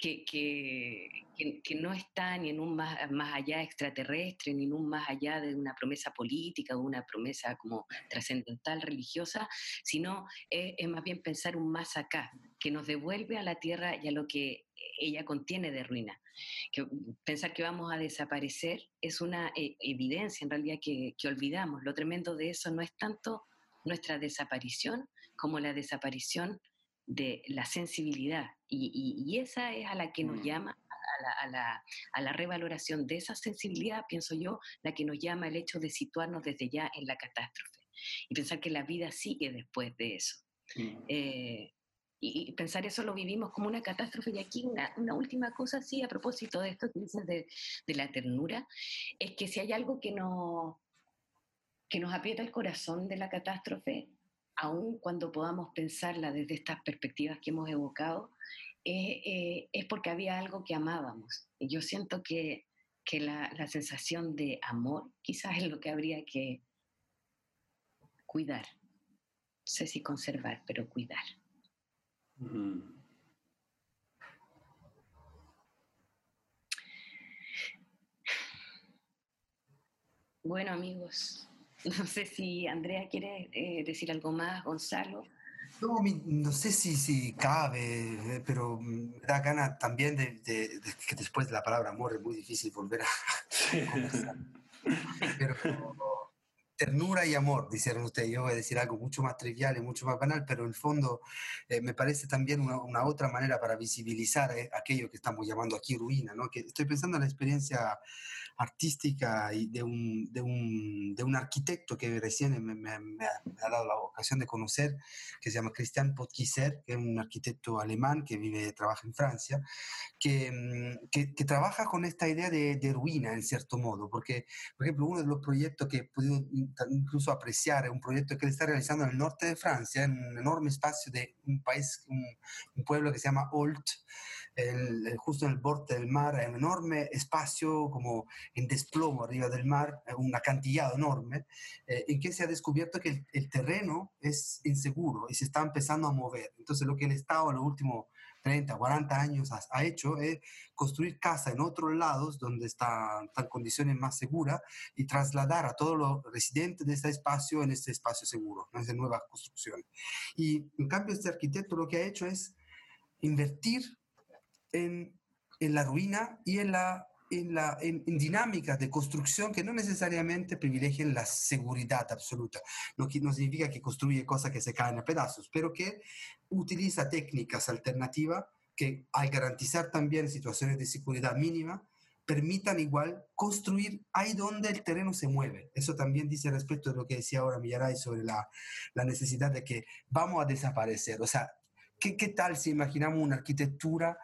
que, que, no está ni en un más, más, allá extraterrestre, ni en un más allá de una promesa política o una promesa como trascendental religiosa, sino es, es, más bien pensar un más acá, que nos devuelve a la tierra y a lo que ella contiene de ruina. Que pensar que vamos a desaparecer es una eh, evidencia en realidad que, que olvidamos. Lo tremendo de eso no es tanto nuestra desaparición como la desaparición de la sensibilidad y, esa es a la que nos mm. llama, a la, a, la, revaloración de esa sensibilidad, pienso yo, la que nos llama el hecho de situarnos desde ya en la catástrofe y pensar que la vida sigue después de eso. Mm. Eh, y, pensar eso lo vivimos como una catástrofe. Y aquí una, última cosa, sí, a propósito de esto que dices de, de, la ternura, es que si hay algo que, no, que nos aprieta el corazón de la catástrofe, aun cuando podamos pensarla desde estas perspectivas que hemos evocado, eh, eh, es porque había algo que amábamos. Y yo siento que, que la, la, sensación de amor quizás es lo que habría que cuidar. No sé si conservar, pero cuidar. Bueno amigos, No sé si Andrea quiere eh, decir algo más, Gonzalo. No, no sé si, si cabe, eh, pero me da gana también de, que después de la palabra amor es muy difícil volver a conversar. Pero ternura y amor, dijeron ustedes. Yo voy a decir algo mucho más trivial y mucho más banal, pero en el fondo eh, me parece también una, otra manera para visibilizar aquello que estamos llamando aquí ruina, ¿no? Que estoy pensando en la experiencia artística y de un, de un, de un arquitecto que recién me, ha, dado la ocasión de conocer, que se llama Christian Potkiser, que es un arquitecto alemán que vive, trabaja en Francia, que, mm, que, que trabaja con esta idea de, de, ruina, en cierto modo, porque, por ejemplo, uno de los proyectos que he podido incluso apreciar es un proyecto que él está realizando en el norte de Francia, en un enorme espacio de un país, un, pueblo que se llama Olt, justo en el borde del mar, hay un enorme espacio como en desplomo arriba del mar, eh, un acantilado enorme, eh, en que se ha descubierto que el, terreno es inseguro y se está empezando a mover. Entonces lo que el Estado en los últimos 30, 40 años ha, hecho es construir casas en otros lados donde están, condiciones más seguras y trasladar a todos los residentes de ese espacio en ese espacio seguro, en esas nuevas construcciones. Y en cambio este arquitecto lo que ha hecho es invertir en, en la ruina y en la en, la, en, dinámicas de construcción que no necesariamente privilegien la seguridad absoluta. No, no significa que construye cosas que se caen a pedazos, pero que utiliza técnicas alternativas que al garantizar también situaciones de seguridad mínima, permitan igual construir ahí donde el terreno se mueve. Eso también dice respecto de lo que decía ahora Millaray sobre la, la necesidad de que vamos a desaparecer. O sea, ¿qué, ¿qué tal si imaginamos una arquitectura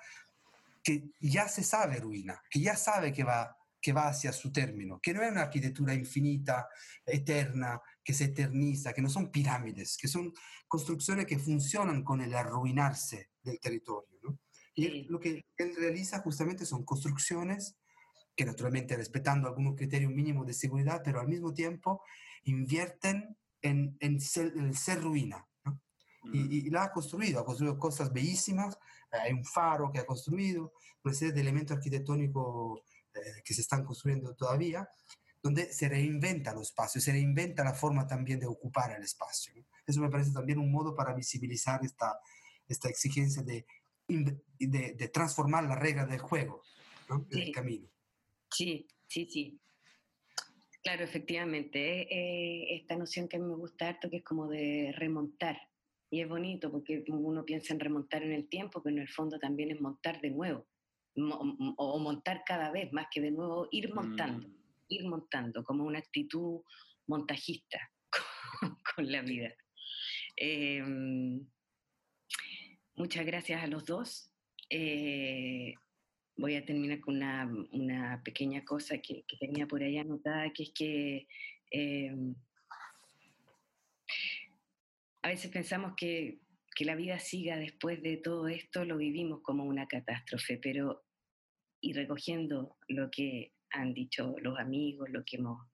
que ya se sabe ruina, que ya sabe que va, que va hacia su término, que no es una arquitectura infinita, eterna, que se eterniza, que no son pirámides, que son construcciones que funcionan con el arruinarse del territorio. ¿no? Y lo que él realiza justamente son construcciones que naturalmente respetando algunos criterios mínimos de seguridad, pero al mismo tiempo invierten en, en, ser, el ser ruina. ¿no? Y, y, la ha construido, ha construido cosas bellísimas, hay un faro que ha construido, una serie de elementos arquitectónicos eh, que se están construyendo todavía, donde se reinventa los espacios, se reinventa la forma también de ocupar el espacio. Eso me parece también un modo para visibilizar esta, esta exigencia de, de, de transformar la regla del juego, ¿no? el camino. Sí, sí, sí. Claro, efectivamente. Eh, esta noción que me gusta harto, que es como de remontar, y es bonito porque uno piensa en remontar en el tiempo, pero en el fondo también es montar de nuevo, o montar cada vez más que de nuevo, ir montando, mm. ir montando, como una actitud montajista con, la vida. Em, muchas gracias a los dos. Eh, voy a terminar con una, pequeña cosa que, tenía por ahí anotada, que es que em, a veces pensamos que, que la vida siga después de todo esto, lo vivimos como una catástrofe, pero y recogiendo lo que han dicho los amigos, lo que hemos,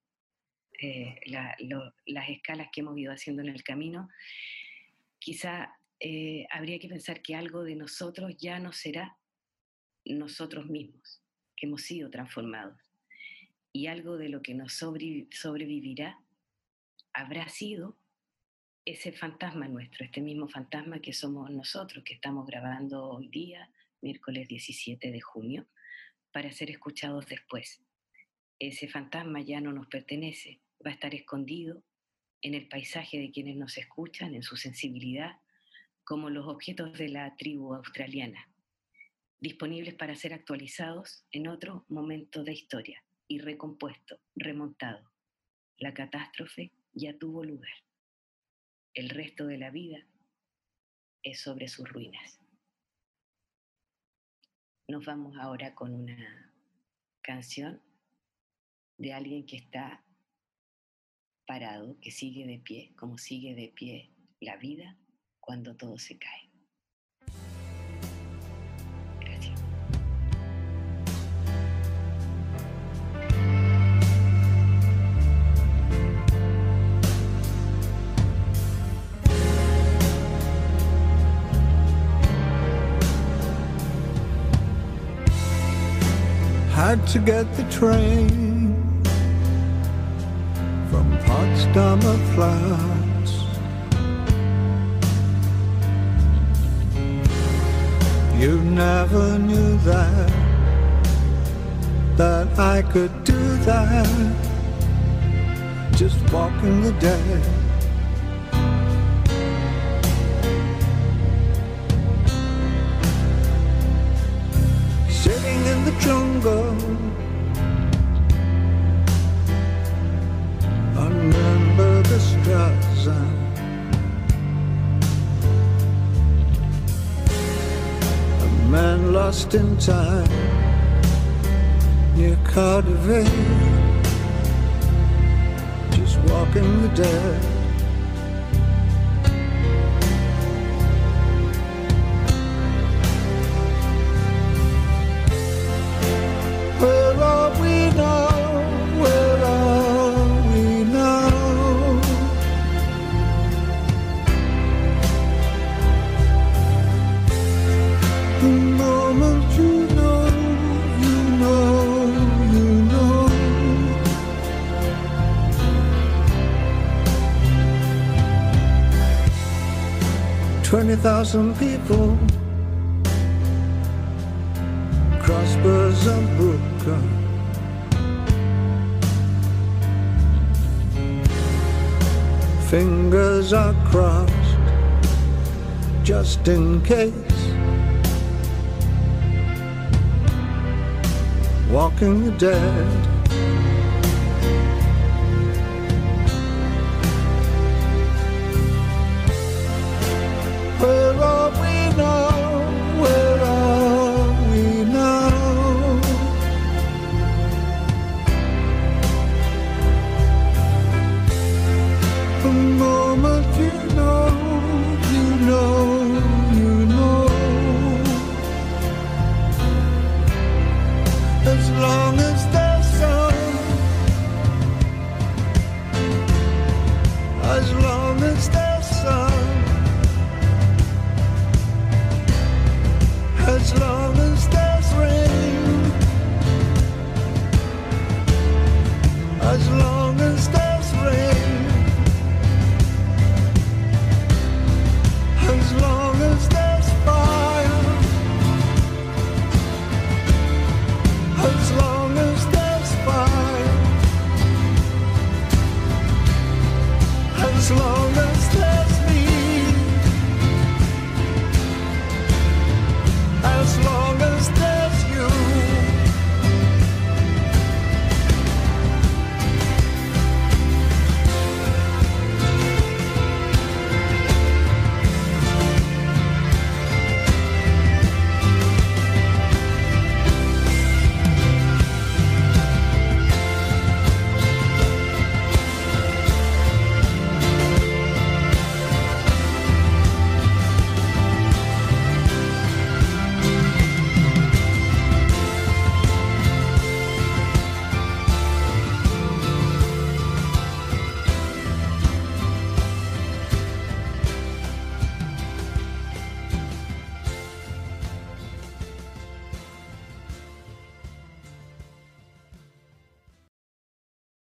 eh, las escalas que hemos ido haciendo en el camino, quizá eh, habría que pensar que algo de nosotros ya no será nosotros mismos, que hemos sido transformados. Y algo de lo que nos sobrevivirá habrá sido ese fantasma nuestro, este mismo fantasma que somos nosotros, que estamos grabando hoy día, miércoles 17 de junio, para ser escuchados después. Ese fantasma ya no nos pertenece, va a estar escondido en el paisaje de quienes nos escuchan, en su sensibilidad, como los objetos de la tribu australiana, disponibles para ser actualizados en otro momento de historia y recompuesto, remontado. La catástrofe ya tuvo lugar. El resto de la vida es sobre sus ruinas. Nos vamos ahora con una canción de alguien que está parado, que sigue de pie, como sigue de pie la vida cuando todo se cae. To get the train from Potsdamer Platz. You never knew that, that I could do that, just walking the dead. The jungle A man lost in time near Cardiff, just walking the dead. Thousand people. Crossbars unbroken fingers are crossed just in case. Walking the dead